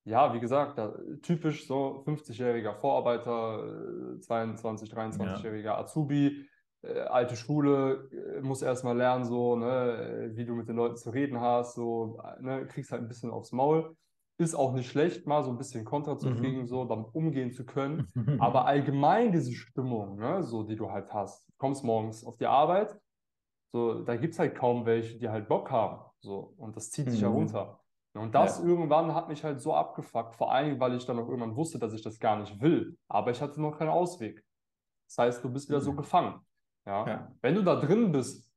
ja, wie gesagt, da, typisch so 50-jähriger Vorarbeiter, 22, äh, 23-jähriger ja. Azubi, äh, alte Schule, äh, muss erstmal lernen, so, ne, wie du mit den Leuten zu reden hast, so, ne, kriegst halt ein bisschen aufs Maul. Ist auch nicht schlecht, mal so ein bisschen Kontra zu mhm. kriegen, mhm. so damit umgehen zu können. Aber allgemein diese Stimmung, ne, so die du halt hast, du kommst morgens auf die Arbeit, so, da gibt es halt kaum welche, die halt Bock haben. So, und das zieht sich mhm. ja runter. Und das ja. irgendwann hat mich halt so abgefuckt, vor allem, weil ich dann auch irgendwann wusste, dass ich das gar nicht will. Aber ich hatte noch keinen Ausweg. Das heißt, du bist wieder mhm. so gefangen. Ja? ja? Wenn du da drin bist,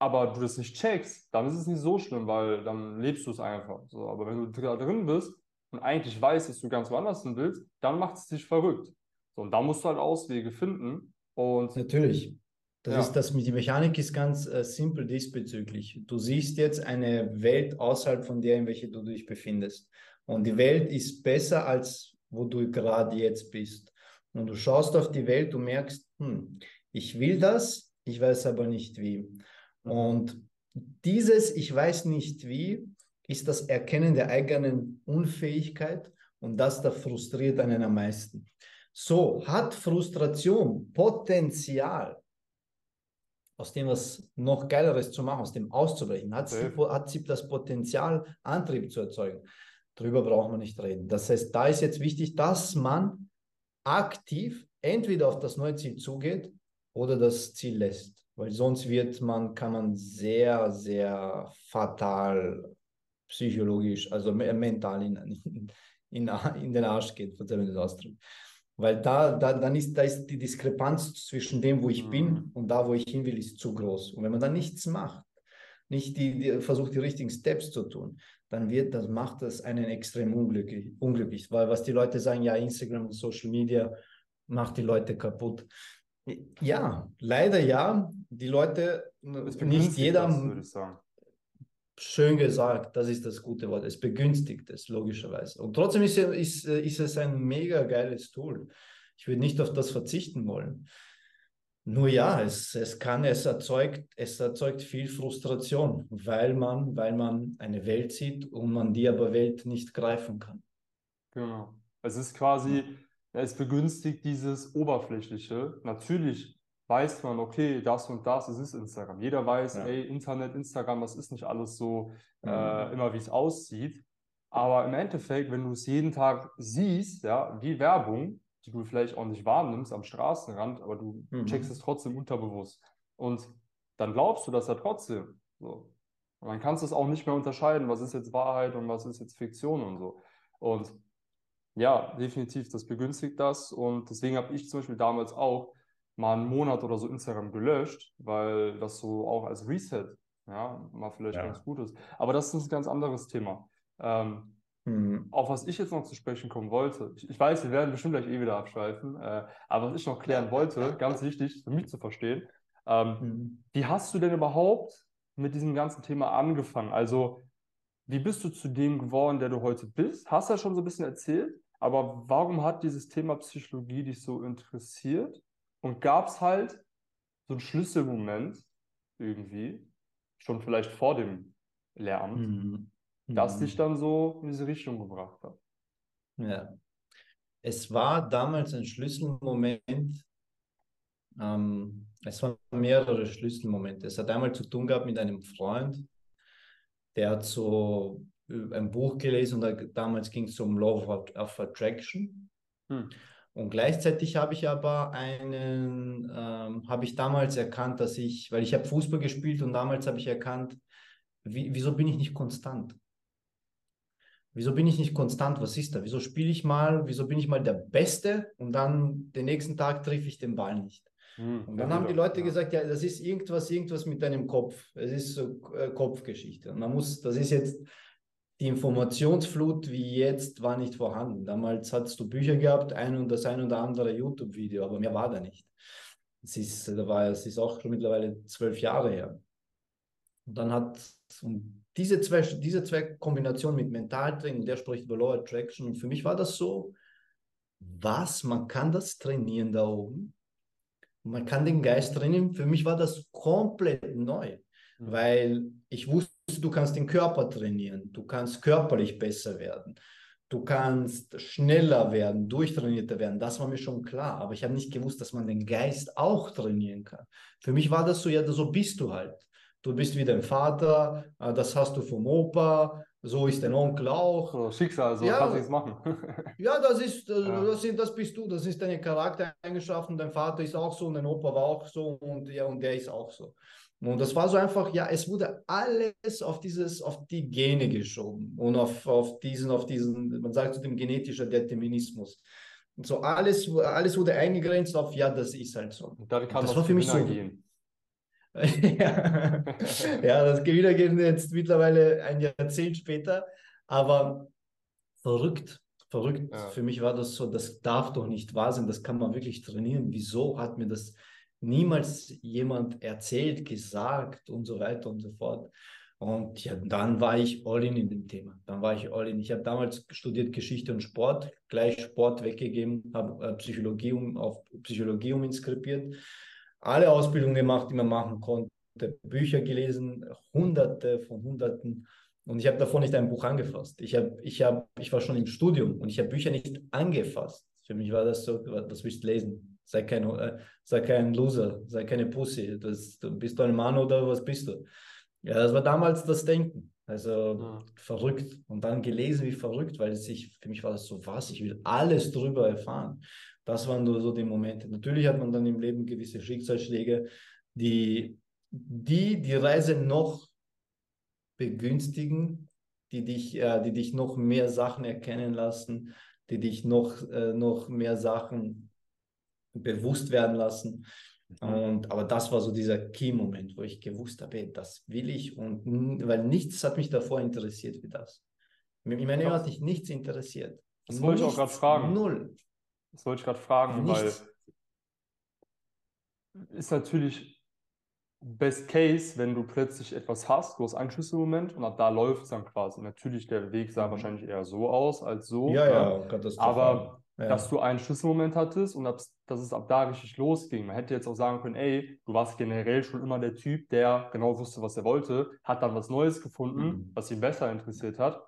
aber du das nicht checkst, dann ist es nicht so schlimm, weil dann lebst du es einfach. So, aber wenn du da drin bist und eigentlich weißt, dass du ganz woanders hin willst, dann macht es dich verrückt. So, und da musst du halt Auswege finden. Und Natürlich. Das ja. ist das, die Mechanik ist ganz äh, simpel diesbezüglich. Du siehst jetzt eine Welt außerhalb von der, in welcher du dich befindest. Und die Welt ist besser, als wo du gerade jetzt bist. Und du schaust auf die Welt, und merkst, hm, ich will das, ich weiß aber nicht wie. Und dieses Ich weiß nicht wie ist das Erkennen der eigenen Unfähigkeit und das da frustriert einen am meisten. So hat Frustration Potenzial, aus dem was noch Geileres zu machen, aus dem auszubrechen, hat sie, hat sie das Potenzial, Antrieb zu erzeugen. Darüber braucht man nicht reden. Das heißt, da ist jetzt wichtig, dass man aktiv entweder auf das neue Ziel zugeht oder das Ziel lässt weil sonst wird man, kann man sehr, sehr fatal psychologisch, also mental in, in, in, in den Arsch geht, verzeihen das Ausdruck. Weil da, da, dann ist, da ist die Diskrepanz zwischen dem, wo ich mhm. bin und da, wo ich hin will, ist zu groß. Und wenn man dann nichts macht, nicht die, die, versucht, die richtigen Steps zu tun, dann wird das, macht das einen extrem unglücklich, unglücklich. Weil was die Leute sagen, ja, Instagram und Social Media macht die Leute kaputt. Ja, leider ja. Die Leute, nicht jeder. Das, würde ich sagen. Schön gesagt, das ist das gute Wort. Es begünstigt es, logischerweise. Und trotzdem ist, ist, ist es ein mega geiles Tool. Ich würde nicht auf das verzichten wollen. Nur ja, es, es kann, es erzeugt, es erzeugt viel Frustration, weil man, weil man eine Welt sieht und man die aber Welt nicht greifen kann. Genau. Es ist quasi, es begünstigt dieses Oberflächliche. Natürlich weiß man, okay, das und das, es ist Instagram. Jeder weiß, ja. ey, Internet, Instagram, das ist nicht alles so äh, mhm. äh, immer, wie es aussieht. Aber im Endeffekt, wenn du es jeden Tag siehst, ja, wie Werbung, die du vielleicht auch nicht wahrnimmst am Straßenrand, aber du mhm. checkst es trotzdem unterbewusst. Und dann glaubst du das ja trotzdem. So. Und dann kannst du es auch nicht mehr unterscheiden, was ist jetzt Wahrheit und was ist jetzt Fiktion und so. Und ja, definitiv, das begünstigt das. Und deswegen habe ich zum Beispiel damals auch mal einen Monat oder so Instagram gelöscht, weil das so auch als Reset, ja, mal vielleicht ja. ganz gut ist. Aber das ist ein ganz anderes Thema. Ähm, mhm. Auf was ich jetzt noch zu sprechen kommen wollte, ich, ich, weiß, wir werden bestimmt gleich eh wieder abschweifen, äh, aber was ich noch klären wollte, ganz wichtig für mich zu verstehen, ähm, mhm. wie hast du denn überhaupt mit diesem ganzen Thema angefangen? Also, wie bist du zu dem geworden, der du heute bist? Hast du ja schon so ein bisschen erzählt, aber warum hat dieses Thema Psychologie dich so interessiert? Und gab es halt so einen Schlüsselmoment irgendwie, schon vielleicht vor dem Lehramt, mhm. das dich mhm. dann so in diese Richtung gebracht hat? Ja. Es war damals ein Schlüsselmoment, Ähm, es waren mehrere Schlüsselmomente. Es hat einmal zu tun gehabt mit einem Freund, der hat so äh, ein Buch gelesen und damals ging es um Law of, of Attraction. Hm. Und gleichzeitig habe ich aber einen, ähm, habe ich damals erkannt, dass ich, weil ich habe Fußball gespielt und damals habe ich erkannt, wie, wieso bin ich nicht konstant? Wieso bin ich nicht konstant? Was ist da? Wieso spiele ich mal? Wieso bin ich mal der Beste und dann den nächsten Tag treffe ich den Ball nicht? Hm, und dann haben die Leute gesagt, ja, das ist irgendwas, irgendwas mit deinem Kopf. Es ist so äh, Kopfgeschichte. Und man muss, das ist jetzt die Informationsflut wie jetzt war nicht vorhanden. Damals hattest du Bücher gehabt, ein und das ein oder andere YouTube-Video, aber mehr war da nicht. Es ist, da war, es ist auch schon mittlerweile zwölf Jahre her. Und dann hat und diese zwei, diese zwei Kombinationen mit Mentaltraining, der spricht über Law Attraction. Und für mich war das so, was, man kann das trainieren da oben. Man kann den Geist trainieren. Für mich war das komplett neu, mhm. weil ich wusste, du kannst den Körper trainieren, du kannst körperlich besser werden, du kannst schneller werden, durchtrainierter werden. Das war mir schon klar, aber ich habe nicht gewusst, dass man den Geist auch trainieren kann. Für mich war das so, ja, so bist du halt. Du bist wie dein Vater, äh, das hast du vom Opa, so ist dein Onkel auch. So, Schicksal, so ja, kannst du es machen. ja, das ist, äh, ja. Das, das bist du, das ist deine Charaktereigenschaften. Dein Vater ist auch so und dein Opa war auch so und ja, und der ist auch so. Und das war so einfach, ja, es wurde alles auf dieses, auf die Gene geschoben und auf, auf diesen, auf diesen, man sagt zu dem genetischen Determinismus. Und so alles, alles wurde eingegrenzt auf, ja, das ist halt so. Und dann kann das war für mich so. Gehen. ja. ja, das Gewinnergehen jetzt mittlerweile ein Jahrzehnt später, aber verrückt, verrückt. Ja. Für mich war das so, das darf doch nicht wahr sein, das kann man wirklich trainieren. Wieso hat mir das niemals jemand erzählt, gesagt und so weiter und so fort. Und ja, dann war ich all in in dem Thema. Dann war ich all in. Ich habe damals studiert Geschichte und Sport, gleich Sport weggegeben, habe äh, Psychologie um, auf Psychologie uminskribiert, alle Ausbildungen gemacht, die man machen konnte, Bücher gelesen, hunderte von hunderten. Und ich habe davor nicht ein Buch angefasst. Ich, hab, ich, hab, ich war schon im Studium und ich habe Bücher nicht angefasst. Für mich war das so, was willst du lesen? Sei kein, äh, sei kein Loser, sei keine Pussy. Das, du bist du ein Mann oder was bist du? Ja, das war damals das Denken. Also ja. verrückt. Und dann gelesen wie verrückt, weil es sich, für mich war das so was, ich will alles drüber erfahren. Das waren nur so die Momente. Natürlich hat man dann im Leben gewisse Schicksalsschläge, die die, die Reise noch begünstigen, die dich, äh, die dich noch mehr Sachen erkennen lassen, die dich noch, äh, noch mehr Sachen bewusst werden lassen. Mhm. Und, aber das war so dieser Key-Moment, wo ich gewusst habe, das will ich und weil nichts hat mich davor interessiert wie das. Meinem Leben hat mich nichts interessiert. Das nichts, wollte ich auch gerade fragen. Null. Das wollte ich gerade fragen, nichts. weil ist natürlich Best Case, wenn du plötzlich etwas hast, du hast einen Schlüsselmoment und ab da läuft es dann quasi. Natürlich, der Weg sah mhm. wahrscheinlich eher so aus als so. Ja, ja, ja aber ja. dass du einen Schlüsselmoment hattest und dass es ab da richtig losging. Man hätte jetzt auch sagen können, ey, du warst generell schon immer der Typ, der genau wusste, was er wollte, hat dann was Neues gefunden, mhm. was ihn besser interessiert hat,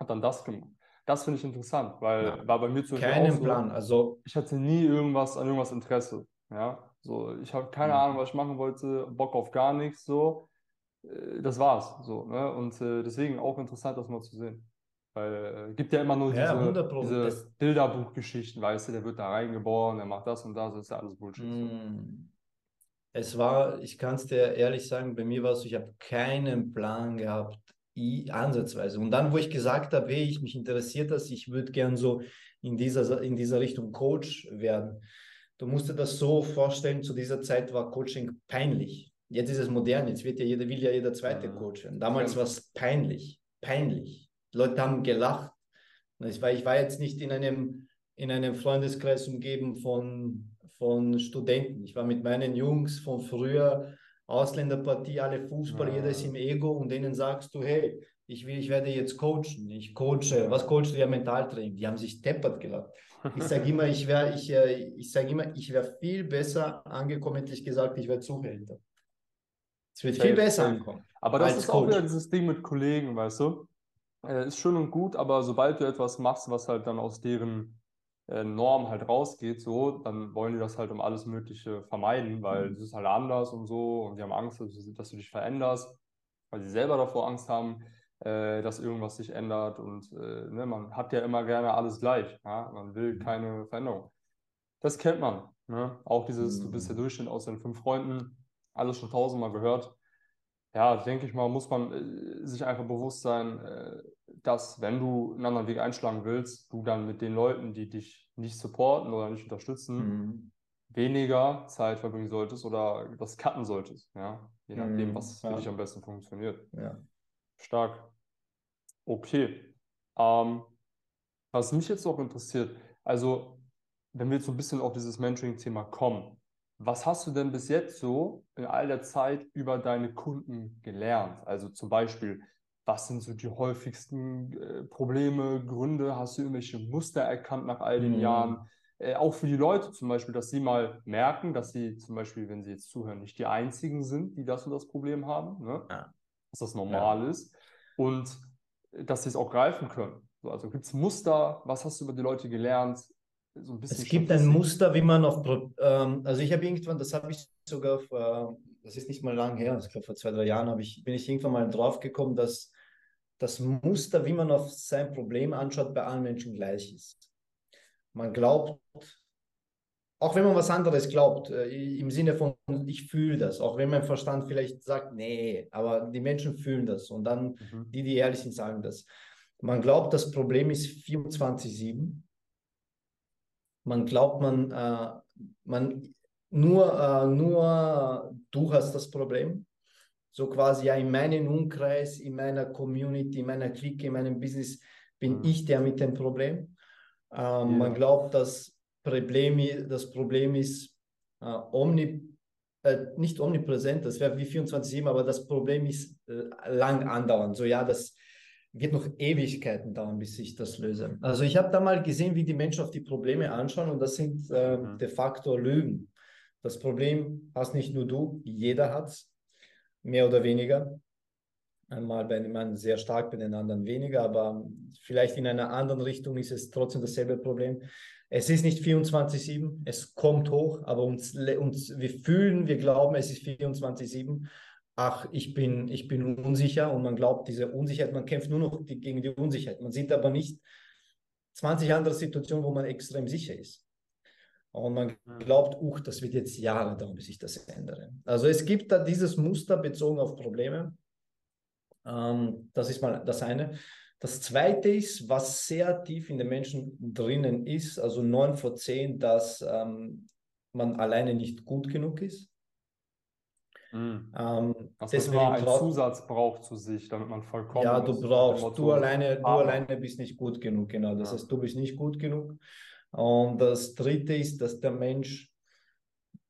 hat dann das gemacht. Das finde ich interessant, weil ja. war bei mir Beispiel Keinen so, Plan, also ich hatte nie irgendwas an irgendwas Interesse, ja, so ich habe keine mhm. Ahnung, was ich machen wollte, Bock auf gar nichts, so äh, das war's, so ne? und äh, deswegen auch interessant, das mal zu sehen. Weil es äh, gibt ja immer nur ja, diese, diese Bilderbuchgeschichten, weißt du, der wird da reingeboren, der macht das und das, das ist ja alles Bullshit. Mm. Es war, ich kann es dir ehrlich sagen, bei mir war es so, ich habe keinen Plan gehabt, ansatzweise. Und dann, wo ich gesagt habe, hey, ich mich interessiert das, ich würde gern so in dieser, in dieser Richtung Coach werden. Du musst dir das so vorstellen, zu dieser Zeit war Coaching peinlich. Jetzt ist es modern, jetzt wird ja jeder, will ja jeder zweite Coach werden. Damals war es peinlich, peinlich. Leute haben gelacht. Ich war, ich war jetzt nicht in einem, in einem Freundeskreis umgeben von, von Studenten. Ich war mit meinen Jungs von früher, Ausländerpartie, alle Fußball, ja. jeder ist im Ego und denen sagst du, hey, ich, will, ich werde jetzt coachen. Ich coache. Was coachst du ja Mentaltraining? Die haben sich deppert gelacht. Ich sage immer, ich wäre ich, äh, ich sag immer, ich wäre viel besser angekommen, hätte ich gesagt, ich wäre Zuhälter. Es wird viel besser ankommen. Aber das ist Coach. auch wieder dieses Ding mit Kollegen, weißt du? äh, ist schön und gut, aber sobald du etwas machst, was halt dann aus deren äh, Norm halt rausgeht, so, dann wollen die das halt um alles Mögliche vermeiden, weil es ist halt anders und so und die haben Angst, dass du, dass du dich veränderst, weil sie selber davor Angst haben, äh, dass irgendwas sich ändert und äh, ne, man hat ja immer gerne alles gleich, ja? man will mhm. keine Veränderung. Das kennt man, ne? auch dieses, du bist der mhm. Durchschnitt aus den fünf Freunden, alles schon tausendmal gehört. Ja, denke ich mal, muss man äh, sich einfach bewusst sein, äh, dass wenn du einen anderen Weg einschlagen willst, du dann mit den Leuten, die dich nicht supporten oder nicht unterstützen, mhm. weniger Zeit verbringen solltest oder das cutten solltest, ja, je nachdem, mhm. was für ja. dich am besten funktioniert. Ja. Stark. Okay. Ähm, was mich jetzt noch interessiert, also wenn wir jetzt so ein bisschen auf dieses Mentoring-Thema kommen, was hast du denn bis jetzt so in all der Zeit über deine Kunden gelernt? Also zum Beispiel, was sind so die häufigsten äh, Probleme, Gründe? Hast du irgendwelche Muster erkannt nach all den mhm. Jahren? Äh, auch für die Leute zum Beispiel, dass sie mal merken, dass sie zum Beispiel, wenn sie jetzt zuhören, nicht die einzigen sind, die das und das Problem haben, ne? ja. dass das normal ja. ist und dass sie es auch greifen können. So, also gibt es Muster? Was hast du über die Leute gelernt? So ein bisschen es gibt ein Muster, wie man auf, ähm, also ich habe irgendwann, das habe ich sogar, vor, das ist nicht mal lang her, ich glaube vor zwei, drei Jahren ich, bin ich irgendwann mal drauf gekommen, dass das Muster, wie man auf sein Problem anschaut, bei allen Menschen gleich ist. Man glaubt, auch wenn man was anderes glaubt, äh, im Sinne von, ich fühle das, auch wenn mein Verstand vielleicht sagt, nee, aber die Menschen fühlen das und dann mhm. die, die ehrlich sind, sagen das. Man glaubt, das Problem ist 24-7. Man glaubt, man, äh, man nur, äh, nur du hast das Problem. So quasi ja in meinem Umkreis, in meiner Community, in meiner Clique, in meinem Business bin mhm. ich der mit dem Problem. Ähm, ja. Man glaubt, dass Problem, das Problem ist äh, omni, äh, nicht omnipräsent, das wäre wie 24-7, aber das Problem ist äh, lang andauernd. So ja, das wird noch Ewigkeiten dauern, bis ich das löse. Also ich habe da mal gesehen, wie die Menschen auf die Probleme anschauen und das sind äh, mhm. de facto Lügen. Das Problem hast nicht nur du, jeder hat es, mehr oder weniger. Einmal bei einem Mann sehr stark, bei den anderen weniger, aber vielleicht in einer anderen Richtung ist es trotzdem dasselbe Problem. Es ist nicht 24-7, es kommt hoch, aber uns, uns, wir fühlen, wir glauben, es ist 24-7. Ach, ich bin, ich bin unsicher und man glaubt, diese Unsicherheit, man kämpft nur noch die, gegen die Unsicherheit. Man sieht aber nicht 20 andere Situationen, wo man extrem sicher ist. Und man glaubt, uch, das wird jetzt Jahre dauern, bis ich das ändere. Also es gibt da dieses Muster bezogen auf Probleme. Ähm, das ist mal das eine. Das zweite ist, was sehr tief in den Menschen drinnen ist, also neun vor zehn, dass ähm, man alleine nicht gut genug ist. Mhm. Ähm, dass deswegen man einen Zusatz braucht zu sich, damit man vollkommen Ja, du brauchst, du alleine, du alleine bist nicht gut genug, genau. Das ja. heißt, du bist nicht gut genug. Und das dritte ist, dass der Mensch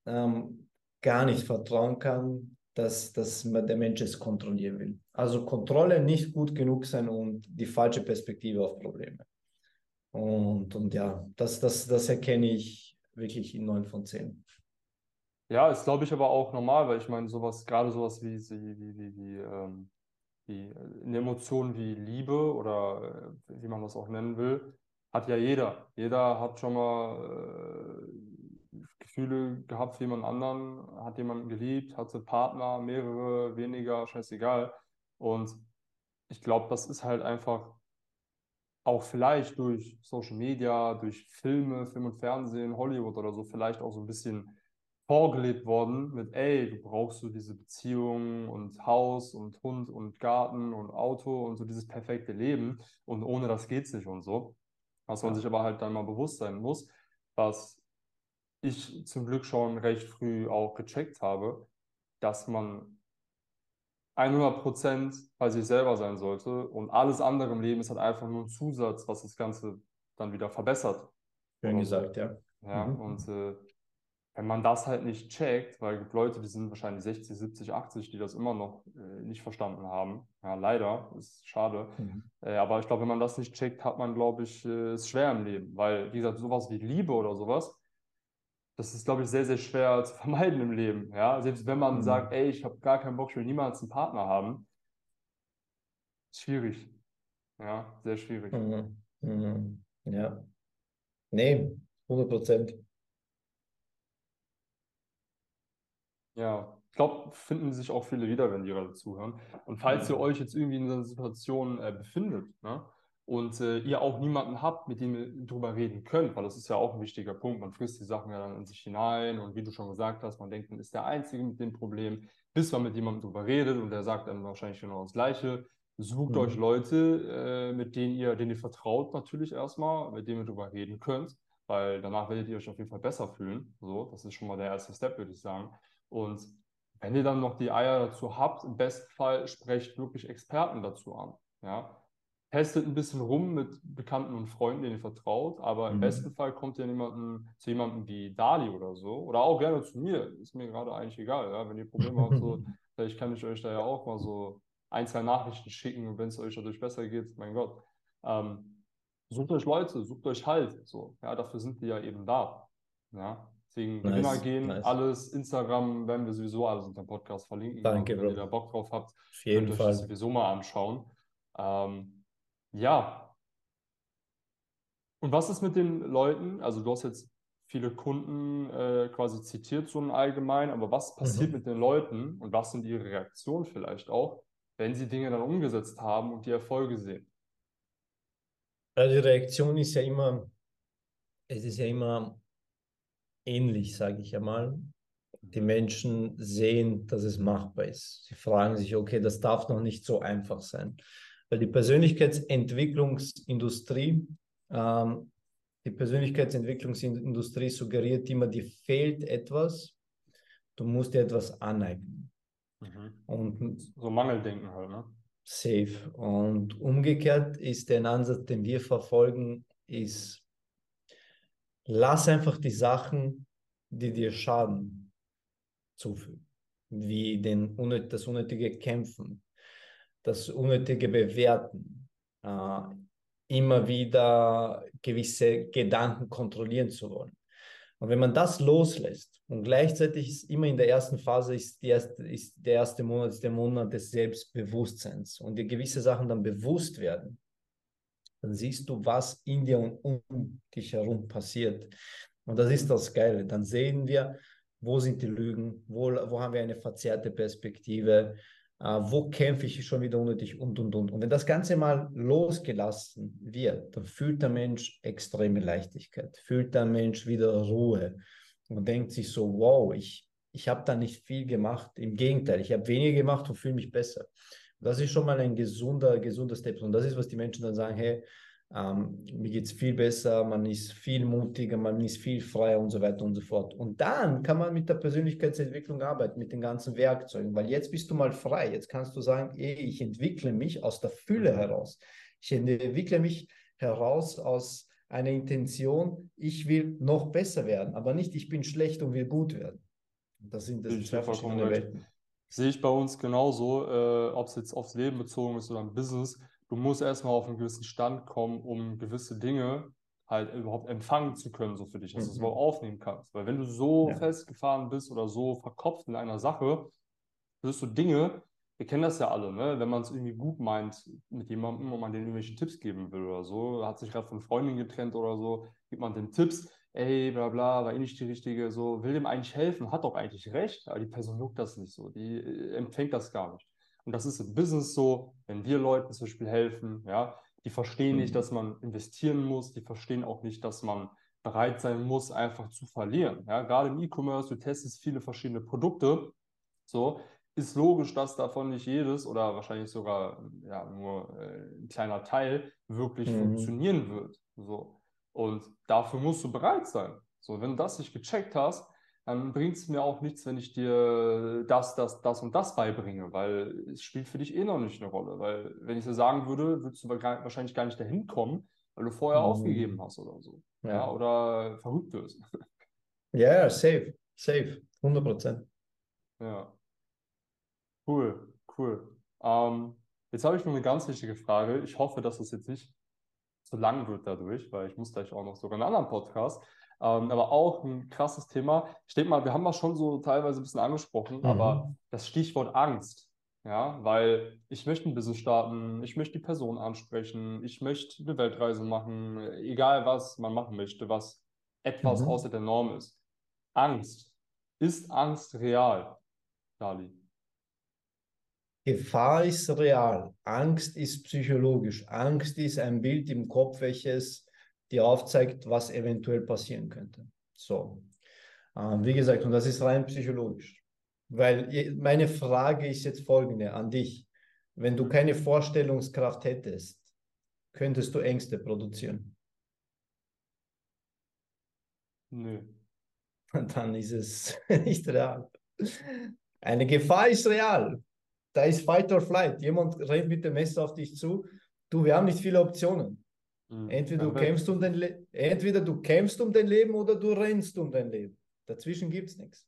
ähm, gar nicht vertrauen kann, dass, dass der Mensch es kontrollieren will. Also Kontrolle nicht gut genug sein und die falsche Perspektive auf Probleme. Und, und ja, das, das, das erkenne ich wirklich in neun von zehn. Ja, ist glaube ich aber auch normal, weil ich meine, sowas, gerade sowas wie, wie, wie, wie, ähm, wie eine Emotion wie Liebe oder äh, wie man das auch nennen will, hat ja jeder. Jeder hat schon mal äh, Gefühle gehabt für jemand anderen, hat jemanden geliebt, hatte Partner, mehrere, weniger, scheißegal. Und ich glaube, das ist halt einfach auch vielleicht durch Social Media, durch Filme, Film und Fernsehen, Hollywood oder so, vielleicht auch so ein bisschen vorgelebt worden mit, ey, du brauchst so diese Beziehung und Haus und Hund und Garten und Auto und so dieses perfekte Leben und ohne das geht's nicht und so. Was man sich aber halt dann mal bewusst sein muss, dass ich zum Glück schon recht früh auch gecheckt habe, dass man 100% bei sich selber sein sollte und alles andere im Leben ist halt einfach nur ein Zusatz, was das Ganze dann wieder verbessert. Schön gesagt, ja. Ja, mhm. und äh, wenn man das halt nicht checkt, weil es gibt Leute, die sind wahrscheinlich 60, 70, 80, die das immer noch äh, nicht verstanden haben. Ja, leider, ist schade. Mhm. Äh, aber ich glaube, wenn man das nicht checkt, hat man, glaube ich, äh, es schwer im Leben. Weil, wie gesagt, sowas wie Liebe oder sowas, das ist, glaube ich, sehr, sehr schwer zu vermeiden im Leben. Ja? Selbst wenn man mhm. sagt, ey, ich habe gar keinen Bock, ich will niemals einen Partner haben. Schwierig. Ja, sehr schwierig. Mhm. Mhm. Ja. Nee, 100 Prozent. Ja, ich glaube, finden sich auch viele wieder, wenn die gerade zuhören. Und falls ihr euch jetzt irgendwie in einer Situation äh, befindet, ne, und äh, ihr auch niemanden habt, mit dem ihr drüber reden könnt, weil das ist ja auch ein wichtiger Punkt. Man frisst die Sachen ja dann in sich hinein und wie du schon gesagt hast, man denkt, man ist der Einzige mit dem Problem, bis man mit jemandem drüber redet und der sagt dann wahrscheinlich genau das Gleiche. Sucht mhm. euch Leute, äh, mit denen ihr, denen ihr vertraut natürlich erstmal, mit denen ihr drüber reden könnt, weil danach werdet ihr euch auf jeden Fall besser fühlen. So, das ist schon mal der erste Step, würde ich sagen. Und wenn ihr dann noch die Eier dazu habt, im besten Fall sprecht wirklich Experten dazu an. Ja, testet ein bisschen rum mit Bekannten und Freunden, denen ihr vertraut, aber mhm. im besten Fall kommt ihr jemanden, zu jemandem wie Dali oder so, oder auch gerne zu mir, ist mir gerade eigentlich egal, ja? wenn ihr Probleme habt, so, vielleicht kann ich euch da ja auch mal so ein, zwei Nachrichten schicken und wenn es euch dadurch besser geht, mein Gott. Ähm, sucht euch Leute, sucht euch halt, so, ja, dafür sind die ja eben da, ja. Deswegen nice, Gewinner gehen, nice. alles, Instagram werden wir sowieso alles unter dem Podcast verlinken. Danke, wenn Bro. ihr da Bock drauf habt, Auf jeden könnt Fall. euch das sowieso mal anschauen. Ähm, ja. Und was ist mit den Leuten? Also du hast jetzt viele Kunden äh, quasi zitiert, so im Allgemeinen, aber was passiert mhm. mit den Leuten und was sind ihre Reaktionen vielleicht auch, wenn sie Dinge dann umgesetzt haben und die Erfolge sehen? Also die Reaktion ist ja immer, es ist ja immer ähnlich, sage ich einmal. Die Menschen sehen, dass es machbar ist. Sie fragen sich, okay, das darf noch nicht so einfach sein. Weil die Persönlichkeitsentwicklungsindustrie, ähm, die Persönlichkeitsentwicklungsindustrie suggeriert immer, dir fehlt etwas, du musst dir etwas aneignen. Mhm. Und so Mangeldenken halt, ne? Safe. Und umgekehrt ist der Ansatz, den wir verfolgen, ist, lass einfach die Sachen, die dir schaden, zufügen. Wie den, das unnötige Kämpfen, das unnötige Bewerten, äh, immer wieder gewisse Gedanken kontrollieren zu wollen. Und wenn man das loslässt und gleichzeitig ist immer in der ersten Phase ist, erste, ist der erste Monat ist der Monat des Selbstbewusstseins und dir gewisse Sachen dann bewusst werden, dann siehst du, was in dir und um dich herum passiert. Und das ist das Geile. Dann sehen wir, wo sind die Lügen, wo, wo haben wir eine verzerrte Perspektive, Uh, wo kämpfe ich schon wieder unnötig und, und, und. Und wenn das Ganze mal losgelassen wird, dann fühlt der Mensch extreme Leichtigkeit, fühlt der Mensch wieder Ruhe und denkt sich so, wow, ich, ich habe da nicht viel gemacht. Im Gegenteil, ich habe weniger gemacht und fühle mich besser. Das ist schon mal ein gesunder, gesunder Step. Und das ist, was die Menschen dann sagen, hey, ähm, mir geht es viel besser, man ist viel mutiger, man ist viel freier und so weiter und so fort. Und dann kann man mit der Persönlichkeitsentwicklung arbeiten, mit den ganzen Werkzeugen, weil jetzt bist du mal frei. Jetzt kannst du sagen, ey, ich entwickle mich aus der Fülle heraus. Ich entwickle mich heraus aus einer Intention, ich will noch besser werden, aber nicht, ich bin schlecht und will gut werden. Das sind das zwei verschiedene Welten. Sehe ich bei uns genauso, äh, ob es jetzt aufs Leben bezogen ist oder im Business du musst erstmal auf einen gewissen Stand kommen, um gewisse Dinge halt überhaupt empfangen zu können, so für dich, dass mhm. du es überhaupt aufnehmen kannst. Weil wenn du so ja. festgefahren bist oder so verkopft in einer Sache, wirst du Dinge, wir kennen das ja alle, ne? wenn man es irgendwie gut meint mit jemandem und man denen irgendwelche Tipps geben will oder so, hat sich gerade von Freundin getrennt oder so, gibt man den Tipps, ey, bla bla, war eh nicht die richtige, so, will dem eigentlich helfen, hat doch eigentlich recht, aber die Person juckt das nicht so, die äh, empfängt das gar nicht. Und das ist im Business so, wenn wir Leuten zum Beispiel helfen, ja, die verstehen mhm. nicht, dass man investieren muss, die verstehen auch nicht, dass man bereit sein muss, einfach zu verlieren. Ja, gerade im E-Commerce, du testest viele verschiedene Produkte, so ist logisch, dass davon nicht jedes oder wahrscheinlich sogar ja, nur äh, ein kleiner Teil wirklich mhm. funktionieren wird. So. Und dafür musst du bereit sein. So, wenn du das nicht gecheckt hast, dann bringt es mir auch nichts, wenn ich dir das, das, das und das beibringe, weil es spielt für dich eh noch nicht eine Rolle. Weil wenn ich dir sagen würde, würdest du wahrscheinlich gar nicht dahin kommen, weil du vorher mhm. aufgegeben hast oder so. Ja. ja. oder verrückt wirst. Ja, yeah, safe, safe, 100 Prozent. Ja. Cool, cool. Ähm, jetzt habe ich noch eine ganz wichtige Frage. Ich hoffe, dass es jetzt nicht zu lang wird dadurch, weil ich muss gleich auch noch sogar einen anderen Podcast. Ähm, aber auch ein krasses Thema. Ich denke mal, wir haben das schon so teilweise ein bisschen angesprochen, mhm. aber das Stichwort Angst. Ja, weil ich möchte ein Business starten, ich möchte die Person ansprechen, ich möchte eine Weltreise machen, egal was man machen möchte, was etwas Mhm. außer der Norm ist. Angst. Ist Angst real, Dali? Gefahr ist real, Angst ist psychologisch. Angst ist ein Bild im Kopf, welches dir aufzeigt, was eventuell passieren könnte. So, ähm, wie gesagt, und das ist rein psychologisch. Weil meine Frage ist jetzt folgende an dich. Wenn du keine Vorstellungskraft hättest, könntest du Ängste produzieren. Nö. Dann ist es nicht real. Eine Gefahr ist real. Da ist Fight or Flight. Jemand rennt mit dem Messer auf dich zu. Du, wir haben nicht viele Optionen. Hm, Entweder du kämpfst um dein Le entweder du kämpfst um dein Leben oder du rennst um dein Leben. Dazwischen gibt es nichts.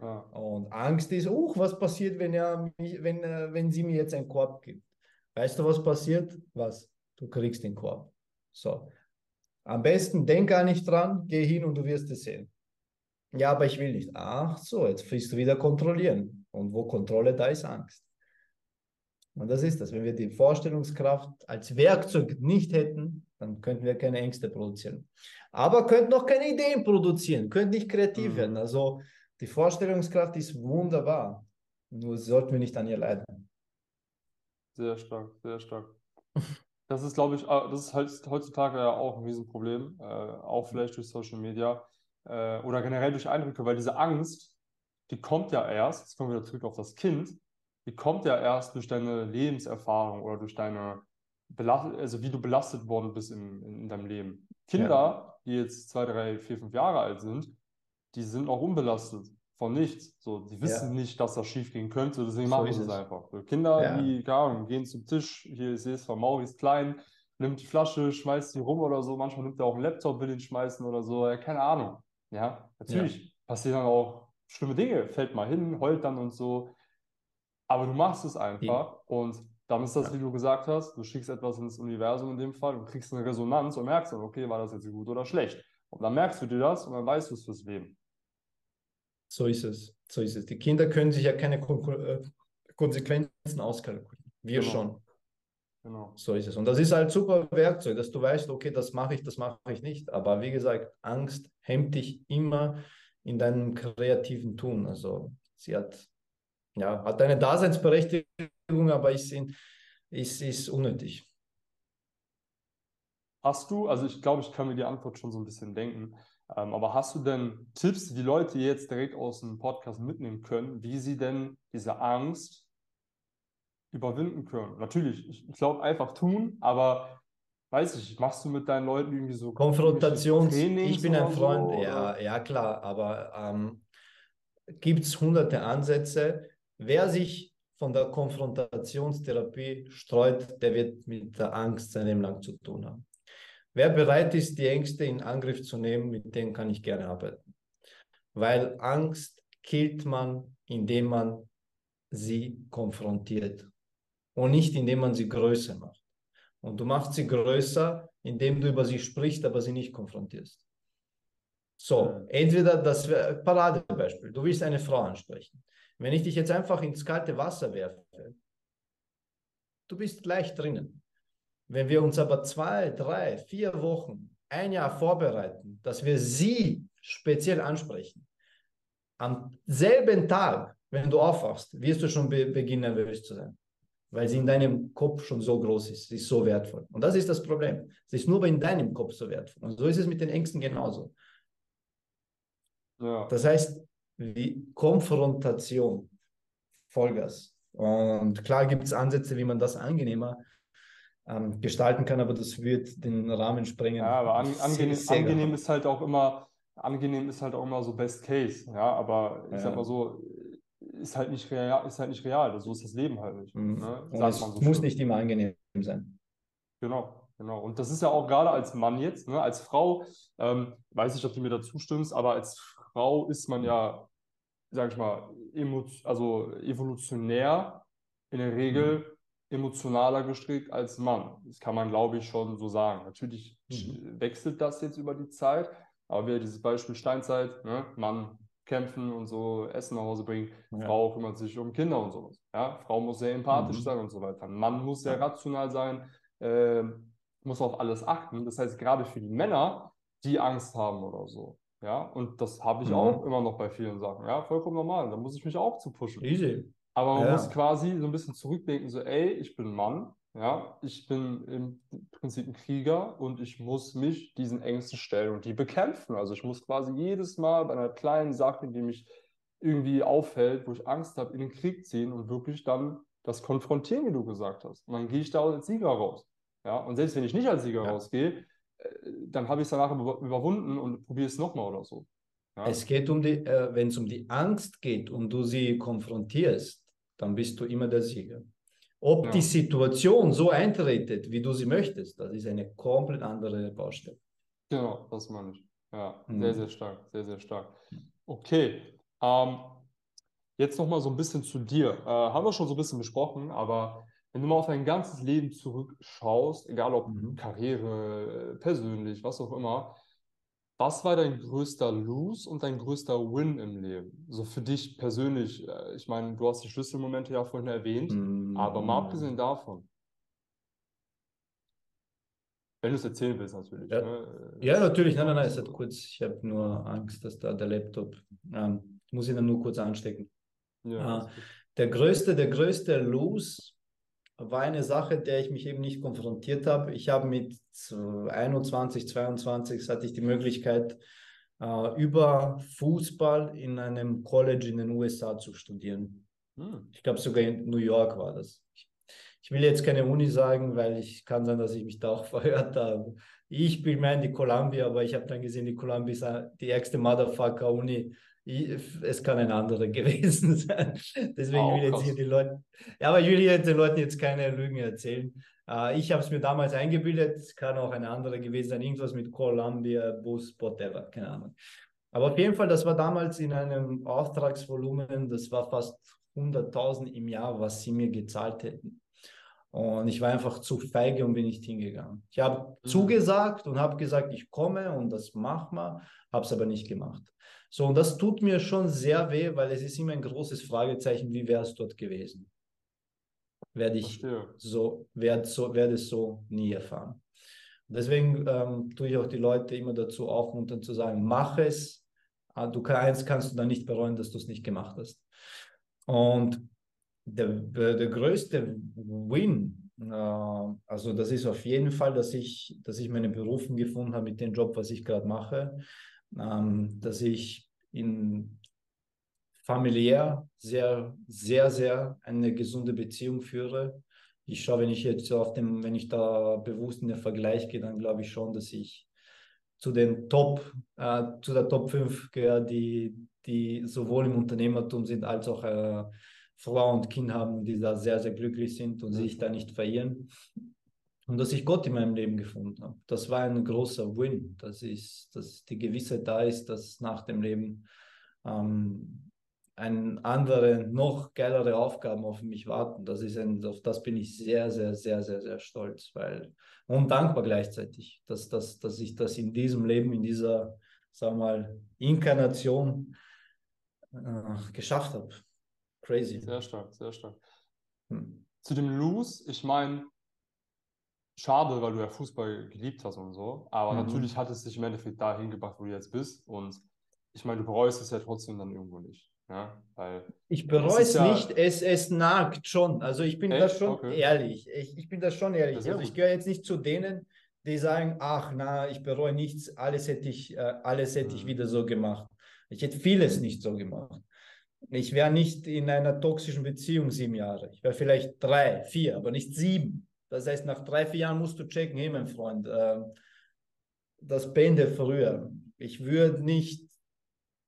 Ja. Und Angst ist, uh, was passiert, wenn er wenn, äh, wenn sie mir jetzt einen Korb gibt? Weißt du, was passiert? Was? Du kriegst den Korb. So. Am besten denk gar nicht dran, geh hin und du wirst es sehen. Ja, aber ich will nicht. Ach so, jetzt willst du wieder kontrollieren. Und wo Kontrolle, da ist Angst. Und das ist das. Wenn wir die Vorstellungskraft als Werkzeug nicht hätten, dann könnten wir keine Ängste produzieren. Aber könnten auch keine Ideen produzieren, könnten nicht kreativ Mhm. werden. Also die Vorstellungskraft ist wunderbar. Nur sollten wir nicht an ihr leiden. Sehr stark, sehr stark. Das ist, glaube ich, äh, das ist heutzutage ja auch ein Riesenproblem, äh, auch vielleicht durch Social Media äh, oder generell durch Eindrücke, weil diese Angst, die kommt ja erst, jetzt kommen wir wieder zurück auf das Kind, die kommt ja erst durch deine Lebenserfahrung oder durch deine, Belast also wie du belastet worden bist in, in deinem Leben. Kinder, die jetzt zwei, drei, vier, fünf Jahre alt sind, die sind auch unbelastet von nichts. So, die wissen Ja. nicht, dass das schief gehen könnte, deswegen So machen sie es einfach. So, Kinder, Ja. die, Ahnung, gehen zum Tisch, hier, ich sehe es von Mauri, ist klein, nimmt die Flasche, schmeißt die rum oder so, manchmal nimmt er auch einen Laptop, will ihn schmeißen oder so, ja, keine Ahnung. Ja, natürlich passieren dann auch schlimme Dinge, fällt mal hin, heult dann und so. Aber du machst es einfach und dann ist das, Ja. wie du gesagt hast, du schickst etwas ins Universum in dem Fall und kriegst eine Resonanz und merkst dann, okay, war das jetzt gut oder schlecht? Und dann merkst du dir das und dann weißt du es fürs Leben. So ist es. So ist es. Die Kinder können sich ja keine äh, Konsequenzen auskalkulieren. Wir Genau. schon. Genau. So ist es. Und das ist halt super Werkzeug, dass du weißt, okay, das mache ich, das mache ich nicht. Aber wie gesagt, Angst hemmt dich immer in deinem kreativen Tun. Also sie hat, ja, hat eine Daseinsberechtigung, aber ist, in, ist, ist unnötig. Hast du, also ich glaube, ich kann mir die Antwort schon so ein bisschen denken, ähm, aber hast du denn Tipps, die die Leute jetzt direkt aus dem Podcast mitnehmen können, wie sie denn diese Angst überwinden können? Natürlich, ich, ich glaube einfach tun, aber weiß ich, machst du mit deinen Leuten irgendwie so Konfrontations, ich bin ein Freund, so, ja, ja klar, aber ähm, gibt es hunderte Ansätze. Wer sich von der Konfrontationstherapie streut, der wird mit der Angst sein Leben lang zu tun haben. Wer bereit ist, die Ängste in Angriff zu nehmen, mit denen kann ich gerne arbeiten. Weil Angst killt man, indem man sie konfrontiert und nicht indem man sie größer macht. Und du machst sie größer, indem du über sie sprichst, aber sie nicht konfrontierst. So, entweder das Paradebeispiel. Du willst eine Frau ansprechen. Wenn ich dich jetzt einfach ins kalte Wasser werfe, du bist gleich drinnen. Wenn wir uns aber zwei, drei, vier Wochen, ein Jahr vorbereiten, dass wir sie speziell ansprechen, am selben Tag, wenn du aufwachst, wirst du schon be beginnen, nervös zu sein. Weil sie in deinem Kopf schon so groß ist, sie ist so wertvoll. Und das ist das Problem. Sie ist nur in deinem Kopf so wertvoll. Und so ist es mit den Ängsten genauso. Ja. Das heißt, die Konfrontation, Vollgas. Und klar gibt es Ansätze, wie man das angenehmer ähm, gestalten kann, aber das wird den Rahmen sprengen. Ja, aber an, angenehm, angenehm ist halt auch immer, angenehm ist halt auch immer so Best Case, ja, aber ich sag Ja. mal so, ist halt nicht real, ist halt nicht real, so ist das Leben halt nicht, Mhm. ne? Sagt so muss schön. nicht immer angenehm sein. Genau, genau. Und das ist ja auch gerade als Mann jetzt, ne, als Frau, ähm, weiß nicht, ob du mir da zustimmst, aber als Frau ist man ja, sag ich mal, also evolutionär in der Regel emotionaler gestrickt als Mann. Das kann man, glaube ich, schon so sagen. Natürlich Mhm. wechselt das jetzt über die Zeit, aber wieder dieses Beispiel Steinzeit, ne, Mann kämpfen und so, Essen nach Hause bringen. Ja. Frau kümmert sich um Kinder und sowas. Ja? Frau muss sehr empathisch mhm. sein und so weiter. Mann muss sehr rational sein, äh, muss auf alles achten. Das heißt, gerade für die Männer, die Angst haben oder so. Ja, und das habe ich mhm. auch immer noch bei vielen Sachen. Ja, vollkommen normal. Da muss ich mich auch zu pushen. Easy. Aber man ja. muss quasi so ein bisschen zurückdenken, so, ey, ich bin Mann, ja, ich bin im Prinzip ein Krieger und ich muss mich diesen Ängsten stellen und die bekämpfen. Also ich muss quasi jedes Mal bei einer kleinen Sache, die mich irgendwie auffällt, wo ich Angst habe, in den Krieg ziehen und wirklich dann das konfrontieren, wie du gesagt hast. Und dann gehe ich da als Sieger raus. Ja, und selbst wenn ich nicht als Sieger ja. rausgehe, dann habe ich es danach überwunden und probiere es nochmal oder so. Ja? Es geht um die, äh, wenn es um die Angst geht und du sie konfrontierst, dann bist du immer der Sieger. Ob ja. die Situation so eintretet, wie du sie möchtest, das ist eine komplett andere Baustelle. Genau, das meine ich. Ja, mhm. sehr, sehr stark, sehr, sehr stark. Okay, ähm, jetzt nochmal so ein bisschen zu dir. Äh, haben wir schon so ein bisschen besprochen, aber wenn du mal auf dein ganzes Leben zurückschaust, egal ob mhm. Karriere, persönlich, was auch immer, was war dein größter Lose und dein größter Win im Leben? So für dich persönlich, äh, ich meine, du hast die Schlüsselmomente ja vorhin erwähnt, mm. aber mal abgesehen davon. Wenn du es erzählen willst, natürlich. Ja, ne? ja natürlich. Nein, nein, nein, es hat kurz, ich habe nur Angst, dass da der Laptop, ähm, muss ich dann nur kurz anstecken. Ja, äh, der größte, der größte Lose war eine Sache, der ich mich eben nicht konfrontiert habe. Ich habe mit 21, 22 hatte ich die Möglichkeit, äh, über Fußball in einem College in den USA zu studieren. Hm. Ich glaube, sogar in New York war das. Ich, ich, will jetzt keine Uni sagen, weil ich kann sein, dass ich mich da auch verhört habe. Ich bin mein die Columbia, aber ich habe dann gesehen, die Columbia ist die ärgste Motherfucker-Uni es kann ein anderer gewesen sein. Deswegen will ich jetzt hier die Leute, ja, aber ich will den Leuten jetzt keine Lügen erzählen. Uh, ich habe es mir damals eingebildet, es kann auch ein anderer gewesen sein, irgendwas mit Columbia, Bus, whatever, keine Ahnung. Aber auf jeden Fall, das war damals in einem Auftragsvolumen, das war fast 100.000 im Jahr, was sie mir gezahlt hätten. Und ich war einfach zu feige und bin nicht hingegangen. Ich habe mhm. zugesagt und habe gesagt, ich komme und das machen wir, habe es aber nicht gemacht. So, und das tut mir schon sehr weh, weil es ist immer ein großes Fragezeichen, wie wäre es dort gewesen? Werde ich Verstehe. so, werde so, werde es so nie erfahren. Deswegen ähm, tue ich auch die Leute immer dazu aufmuntern zu sagen, mach es. Ah, du eins kannst du dann nicht bereuen, dass du es nicht gemacht hast. Und der, der größte Win, äh, also das ist auf jeden Fall, dass ich, dass ich meine Berufung gefunden habe mit dem Job, was ich gerade mache ähm, dass ich in familiär sehr, sehr, sehr eine gesunde Beziehung führe. Ich schaue, wenn ich jetzt auf dem, wenn ich da bewusst in den Vergleich gehe, dann glaube ich schon, dass ich zu den Top, äh, zu der Top 5 gehöre, die, die sowohl im Unternehmertum sind, als auch äh, Frau und Kind haben, die da sehr, sehr glücklich sind und sich da nicht verirren und dass ich Gott in meinem Leben gefunden habe. Das war ein großer Win, dass, ich, dass die Gewissheit da ist, dass nach dem Leben ähm, ein andere, noch geilere Aufgaben auf mich warten. Das ist ein, auf das bin ich sehr, sehr, sehr, sehr, sehr stolz, weil und dankbar gleichzeitig, dass, dass, dass ich das in diesem Leben, in dieser, sagen wir mal, Inkarnation äh, geschafft habe. Crazy. Sehr stark, sehr stark. Hm. Zu dem Lose, ich meine, schade, weil du ja Fußball geliebt hast und so. Aber mhm. natürlich hat es dich im Endeffekt dahin gebracht, wo du jetzt bist. Und ich meine, du bereust es ja trotzdem dann irgendwo nicht. Ja? Weil ich bereue es ja nicht, es, es nagt schon. Also ich bin Echt? da schon okay. ehrlich. Ich, ich bin da schon ehrlich. Also ich gehöre jetzt nicht zu denen, die sagen, ach na, ich bereue nichts, alles hätte ich, äh, alles hätte mhm. ich wieder so gemacht. Ich hätte vieles nicht so gemacht. Ich wäre nicht in einer toxischen Beziehung sieben Jahre. Ich wäre vielleicht drei, vier, aber nicht sieben. Das heißt, nach drei, vier Jahren musst du checken, hey mein Freund, äh, das beende früher. Ich würde nicht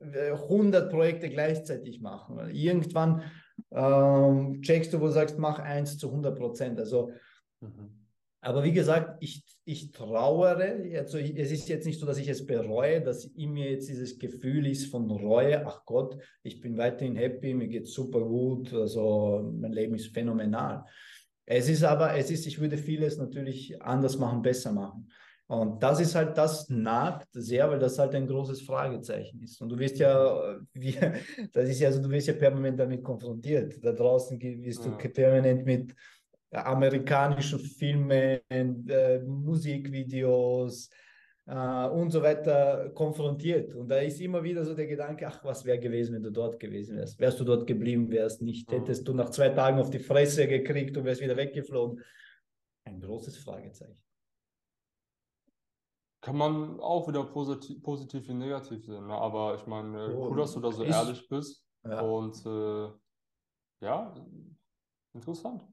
100 Projekte gleichzeitig machen. Irgendwann ähm, checkst du, wo du sagst, mach eins zu 100 Prozent. Also, mhm. aber wie gesagt, ich, ich trauere. Also es ist jetzt nicht so, dass ich es bereue, dass in mir jetzt dieses Gefühl ist von Reue. Ach Gott, ich bin weiterhin happy, mir geht super gut. Also mein Leben ist phänomenal. Es ist aber, es ist, ich würde vieles natürlich anders machen, besser machen. Und das ist halt, das nagt sehr, weil das halt ein großes Fragezeichen ist. Und du wirst ja, wie, das ist ja so, du wirst ja permanent damit konfrontiert. Da draußen wirst ja. du permanent mit amerikanischen Filmen, äh, Musikvideos äh, und so weiter konfrontiert. Und da ist immer wieder so der Gedanke, ach, was wäre gewesen, wenn du dort gewesen wärst? Wärst du dort geblieben, wärst nicht, mhm. hättest du nach zwei Tagen auf die Fresse gekriegt und wärst wieder weggeflogen? Ein großes Fragezeichen. Kann man auch wieder positiv, positiv wie negativ sehen. Ne? Aber ich meine, oh, cool, dass du da so ist, ehrlich bist. Ja. Und äh, ja, interessant.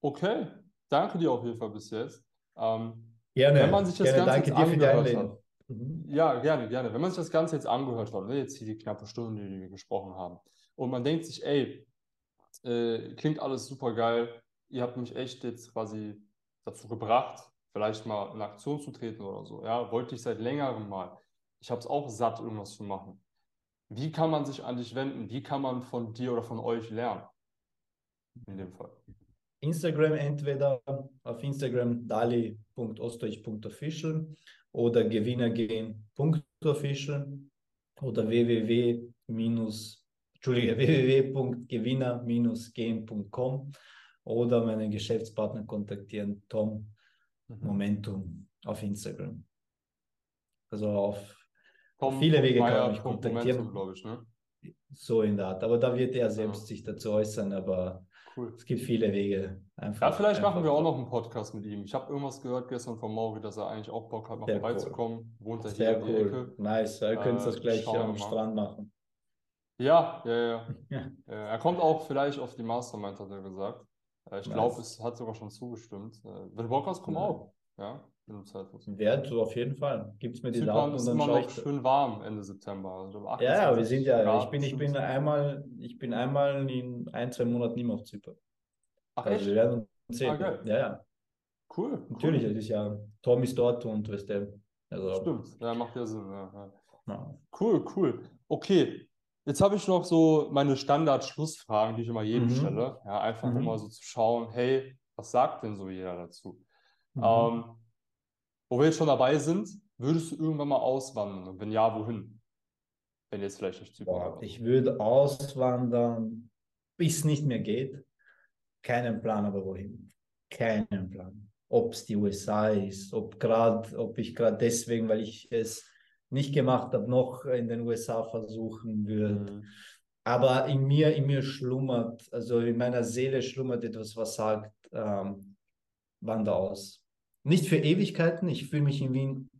Okay, danke dir auf jeden Fall bis jetzt. Ähm, gerne. Wenn man sich das gerne, Ganze danke jetzt angehört hat. Mhm. Ja, gerne, gerne. Wenn man sich das Ganze jetzt angehört hat, ne, jetzt hier die knappe Stunde, die wir gesprochen haben, und man denkt sich, ey, äh, klingt alles super geil, ihr habt mich echt jetzt quasi dazu gebracht, vielleicht mal in Aktion zu treten oder so. Ja, wollte ich seit längerem mal. Ich habe es auch satt, irgendwas zu machen. Wie kann man sich an dich wenden? Wie kann man von dir oder von euch lernen? In dem Fall. Instagram entweder auf Instagram dali.ostdeutsch.official oder gewinnergehen.official oder www- www.gewinner-gehen.com oder meinen Geschäftspartner kontaktieren, Tom Mhm. Momentum auf Instagram. Also auf Tom, viele Wege kann man mich kontaktieren. glaube ich, ne? So in der Art. Aber da wird er selbst ja. sich dazu äußern, aber cool. es gibt viele Wege. Einfach, ja, vielleicht einfach machen wir auch noch einen Podcast mit ihm. Ich habe irgendwas gehört gestern von Mauri, dass er eigentlich auch Bock hat, mal vorbeizukommen. Cool. Wohnt er hier Sehr in cool. Ecke. Nice, wir können äh, das gleich am Strand machen. Ja, ja, ja. ja. er kommt auch vielleicht auf die Mastermind, hat er gesagt. Äh, ich glaube, es hat sogar schon zugestimmt. Äh, wenn du Bock hast, komm ja. auch. Ja, Wert, so auf jeden Fall. Gibt es mir die Zypern Daten ist und dann immer noch schön warm Ende September. Also ja, ja, wir sind ja, ich bin, ich bin einmal, ich bin einmal in ein, zwei Monaten mehr auf Zypern. Ach, also echt? wir werden uns sehen. Ah, ja, ja. Cool. Natürlich, cool. es ist ja, Tom ist dort und weißt du. Also, Stimmt, ja, macht ja Sinn. Ja, ja. Cool, cool. Okay, Jetzt habe ich noch so meine Standard-Schlussfragen, die ich immer jedem mhm. stelle. Ja, einfach mhm. um mal so zu schauen, hey, was sagt denn so jeder dazu? Mhm. Ähm, wo wir jetzt schon dabei sind, würdest du irgendwann mal auswandern? Und wenn ja, wohin? Wenn jetzt vielleicht nicht Zypern. Ich würde auswandern, bis es nicht mehr geht. Keinen Plan, aber wohin? Keinen Plan. Ob es die USA ist, ob gerade, ob ich gerade deswegen, weil ich es nicht gemacht habe, noch in den USA versuchen würde. Mhm. Aber in mir, in mir schlummert, also in meiner Seele schlummert etwas, was sagt, ähm, wander aus. Nicht für Ewigkeiten, ich fühle mich in Wien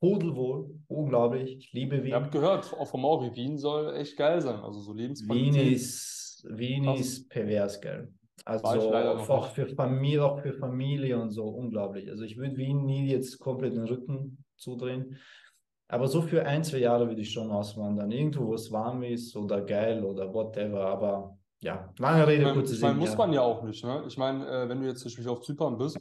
pudelwohl, unglaublich, ich liebe Wien. Ich habe gehört, auch von Mauri, Wien soll echt geil sein, also so Lebensqualität. Wien ist, Wien ist pervers geil. Also auch für Familie, auch für Familie und so, unglaublich. Also ich würde Wien nie jetzt komplett den Rücken zudrehen. Aber so für ein, zwei Jahre würde ich schon auswandern. Irgendwo, wo es warm ist oder geil oder whatever. Aber ja, lange Rede, kurze Sinn. Muss man ja auch nicht. Ne? Ich meine, äh, wenn du jetzt zum Beispiel auf Zypern bist,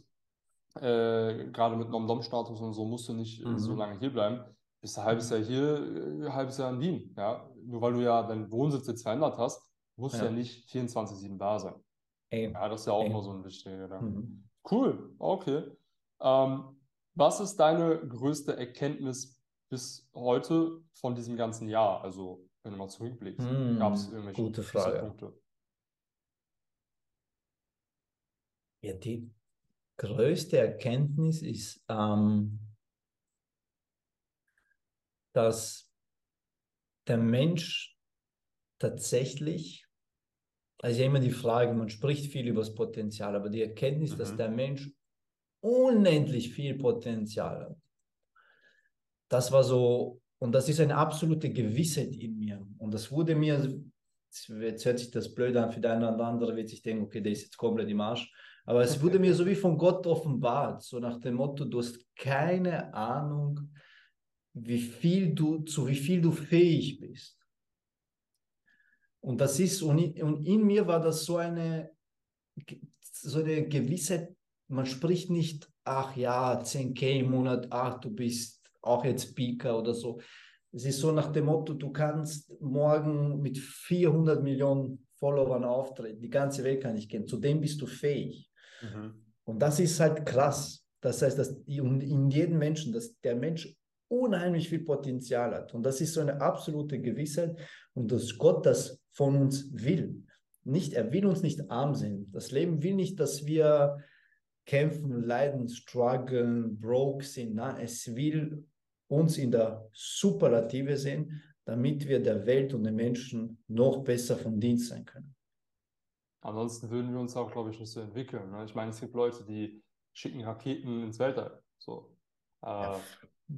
äh, gerade mit Nom-Dom-Status und so, musst du nicht mhm. so lange hier bleiben. Bist ein halbes Jahr hier, ein äh, halbes Jahr in Wien. Ja? Nur weil du ja deinen Wohnsitz jetzt verändert hast, musst du ja, ja nicht 24-7 da sein. Ey. Ja, das ist ja auch Ey. immer so ein wichtiger Gedanke. Mhm. Cool, okay. Ähm, was ist deine größte Erkenntnis bis heute von diesem ganzen Jahr? Also, wenn du mal zurückblickst, hm, gab es irgendwelche gute Frage. Punkte? Ja, die größte Erkenntnis ist, ähm, dass der Mensch tatsächlich, also ja immer die Frage, man spricht viel über das Potenzial, aber die Erkenntnis, mhm. dass der Mensch unendlich viel Potenzial hat das war so, und das ist eine absolute Gewissheit in mir. Und das wurde mir, jetzt hört sich das blöd an, für den einen oder andere wird sich denken, okay, der ist jetzt komplett im Arsch. Aber es wurde mir so wie von Gott offenbart, so nach dem Motto, du hast keine Ahnung, wie viel du, zu wie viel du fähig bist. Und das ist, und in, mir war das so eine, so eine Gewissheit, man spricht nicht, ach ja, 10k im Monat, ach, du bist auch jetzt Speaker oder so. Es ist so nach dem Motto, du kannst morgen mit 400 Millionen Followern auftreten, die ganze Welt kann ich gehen, zu dem bist du fähig. Mhm. Und das ist halt krass. Das heißt, dass in jedem Menschen, dass der Mensch unheimlich viel Potenzial hat. Und das ist so eine absolute Gewissheit und dass Gott das von uns will. Nicht, er will uns nicht arm sehen. Das Leben will nicht, dass wir kämpfen, leiden, strugglen, broke sind. Nein, es will uns in der Superlative sehen, damit wir der Welt und den Menschen noch besser von Dienst sein können. Ansonsten würden wir uns auch, glaube ich, nicht so entwickeln. Ne? Ich meine, es gibt Leute, die schicken Raketen ins Weltall. So. Äh, ja,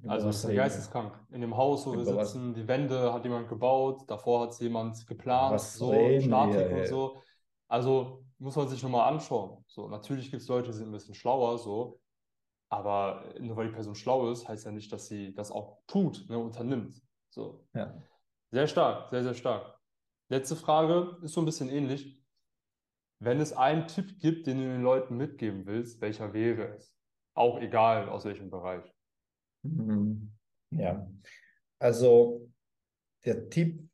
also ist geisteskrank. In dem Haus, wo wir sitzen, die Wände hat jemand gebaut, davor hat es jemand geplant, was so, Statik und so. Also muss man sich nochmal anschauen. So, natürlich gibt es Leute, die sind ein bisschen schlauer, so, aber nur weil die Person schlau ist, heißt ja nicht, dass sie das auch tut, ne, unternimmt. So. Ja. Sehr stark, sehr, sehr stark. Letzte Frage ist so ein bisschen ähnlich. Wenn es einen Tipp gibt, den du den Leuten mitgeben willst, welcher wäre es? Auch egal aus welchem Bereich. Mhm. Ja, also der Tipp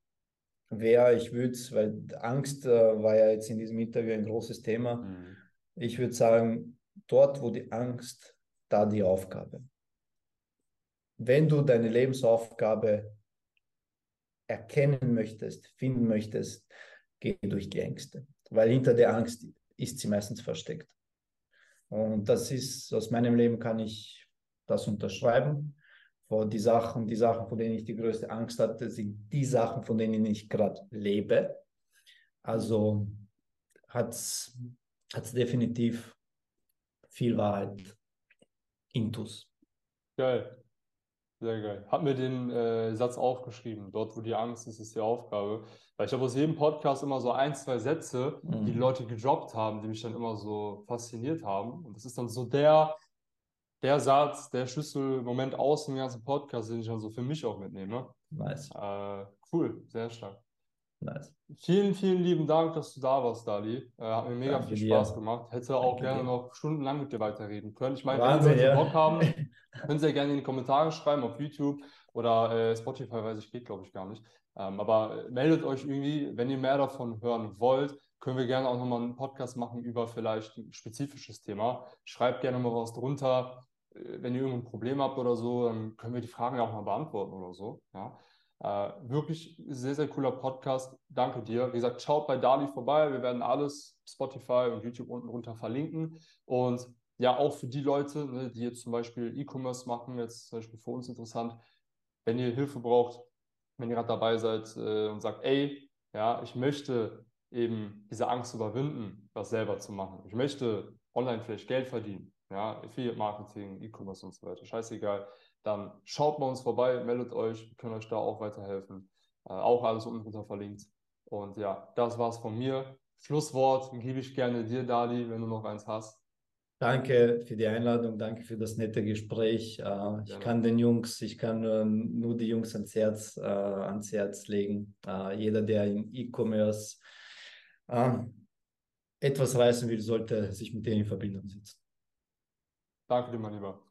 wäre, ich würde es, weil Angst äh, war ja jetzt in diesem Interview ein großes Thema, mhm. ich würde sagen, dort, wo die Angst, da die Aufgabe. Wenn du deine Lebensaufgabe erkennen möchtest, finden möchtest, geh durch die Ängste, weil hinter der Angst ist sie meistens versteckt. Und das ist, aus meinem Leben kann ich das unterschreiben. Vor die Sachen, die Sachen, von denen ich die größte Angst hatte, sind die Sachen, von denen ich gerade lebe. Also hat es definitiv viel Wahrheit intus. Geil. Sehr geil. Hab mir den äh, Satz aufgeschrieben. Dort, wo die Angst ist, ist die Aufgabe. Weil ich habe aus jedem Podcast immer so ein, zwei Sätze, mhm. die, die Leute gedroppt haben, die mich dann immer so fasziniert haben. Und das ist dann so der, der Satz, der Schlüsselmoment aus dem ganzen Podcast, den ich dann so für mich auch mitnehme. Nice. Äh, cool, sehr stark. Nice. Vielen, vielen lieben Dank, dass du da warst, Dali. Äh, hat mir mega Danke viel Spaß dir. gemacht. Hätte auch Danke gerne dir. noch stundenlang mit dir weiterreden können. Ich meine, Wahnsinn, wenn ihr ja. Bock haben, können Sie ja gerne in die Kommentare schreiben auf YouTube oder äh, Spotify, weiß ich, geht glaube ich gar nicht. Ähm, aber meldet euch irgendwie, wenn ihr mehr davon hören wollt, können wir gerne auch nochmal einen Podcast machen über vielleicht ein spezifisches Thema. Schreibt gerne mal was drunter. Äh, wenn ihr irgendein Problem habt oder so, dann können wir die Fragen auch mal beantworten oder so. Ja. Äh, wirklich sehr, sehr cooler Podcast. Danke dir. Wie gesagt, schaut bei Dali vorbei. Wir werden alles Spotify und YouTube unten runter verlinken. Und ja, auch für die Leute, ne, die jetzt zum Beispiel E-Commerce machen, jetzt zum Beispiel für uns interessant, wenn ihr Hilfe braucht, wenn ihr gerade dabei seid äh, und sagt, ey, ja, ich möchte eben diese Angst überwinden, das selber zu machen. Ich möchte online vielleicht Geld verdienen, ja, Affiliate Marketing, E-Commerce und so weiter, scheißegal dann schaut bei uns vorbei, meldet euch, wir können euch da auch weiterhelfen. Äh, auch alles unten drunter verlinkt. Und ja, das war's von mir. Schlusswort gebe ich gerne dir, Dali, wenn du noch eins hast. Danke für die Einladung, danke für das nette Gespräch. Äh, ich kann den Jungs, ich kann nur die Jungs ans Herz, äh, ans Herz legen. Äh, jeder, der im E-Commerce äh, etwas reißen will, sollte sich mit denen in Verbindung setzen. Danke dir, mein Lieber.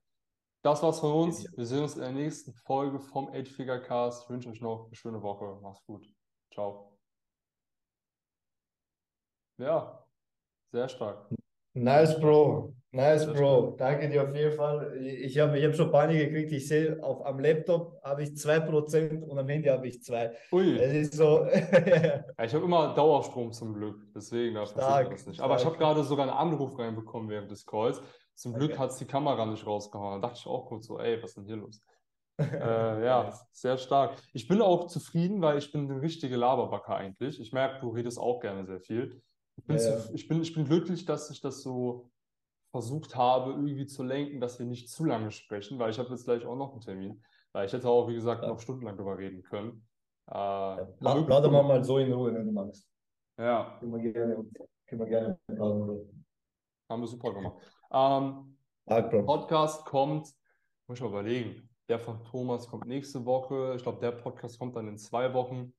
Das war's von uns. Wir sehen uns in der nächsten Folge vom Eight Figure Cast. Ich wünsche euch noch eine schöne Woche. Macht's gut. Ciao. Ja, sehr stark. Nice, Bro. Nice, sehr Bro. Stark. Danke dir auf jeden Fall. Ich habe ich hab schon Panik gekriegt. Ich sehe, auf, am Laptop habe ich 2% und am Handy habe ich 2%. Ui. Es ist so. ich habe immer Dauerstrom zum Glück. Deswegen da passiert das nicht. Aber ich habe gerade sogar einen Anruf reinbekommen während des Calls. Zum Glück okay. hat es die Kamera nicht rausgehauen. Da dachte ich auch kurz so, ey, was ist denn hier los? äh, ja, sehr stark. Ich bin auch zufrieden, weil ich bin eine richtige Laberbacker eigentlich. Ich merke, du redest auch gerne sehr viel. Ich bin, ja, zu, ich bin, ich bin glücklich, dass ich das so versucht habe, irgendwie zu lenken, dass wir nicht zu lange sprechen, weil ich habe jetzt gleich auch noch einen Termin. Weil ich hätte auch, wie gesagt, ja. noch stundenlang darüber reden können. Äh, ja, Lade mal mal so in Ruhe, wenn du magst. Ja. Können wir gerne, können wir gerne Haben wir super gemacht. Ähm, Podcast kommt, muss ich mal überlegen. Der von Thomas kommt nächste Woche. Ich glaube, der Podcast kommt dann in zwei Wochen.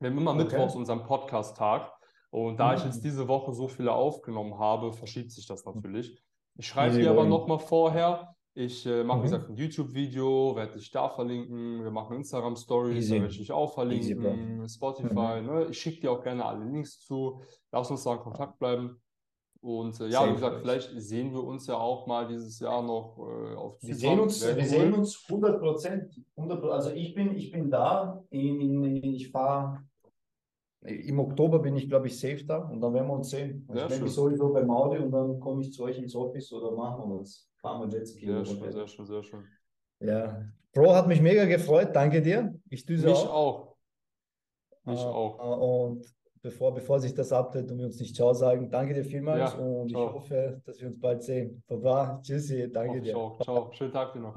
Wir haben immer okay. Mittwochs unseren Podcast-Tag. Und da mhm. ich jetzt diese Woche so viele aufgenommen habe, verschiebt sich das natürlich. Ich schreibe dir aber nochmal vorher. Ich äh, mache, mhm. wie gesagt, ein YouTube-Video, werde dich da verlinken. Wir machen Instagram-Stories, da werde ich dich auch verlinken. Easy, Spotify. Mhm. Ne? Ich schicke dir auch gerne alle Links zu. Lass uns da in Kontakt bleiben. Und äh, ja, wie gesagt, vielleicht sehen wir uns ja auch mal dieses Jahr noch äh, auf Wir sehen uns, wir sehen uns 100 Prozent. Also ich bin, ich bin da. In, in, ich fahre im Oktober bin ich, glaube ich, safe da und dann werden wir uns sehen. Also Sehr ich schön. sowieso beim Audi und dann komme ich zu euch ins Office oder machen wir was. Fahren wir Jetski. Sehr schön, sehr schön, sehr schön. Ja. Bro, hat mich mega gefreut. Danke dir. Ich düse Mich auch. auch. Mich Äh, auch. äh, Und bevor, bevor sich das update und wir uns nicht Ciao sagen, danke dir vielmals Ja, und ich ciao. hoffe, dass wir uns bald sehen. Baba, tschüssi, danke ich dir. auch. Ciao. Schönen Tag dir noch.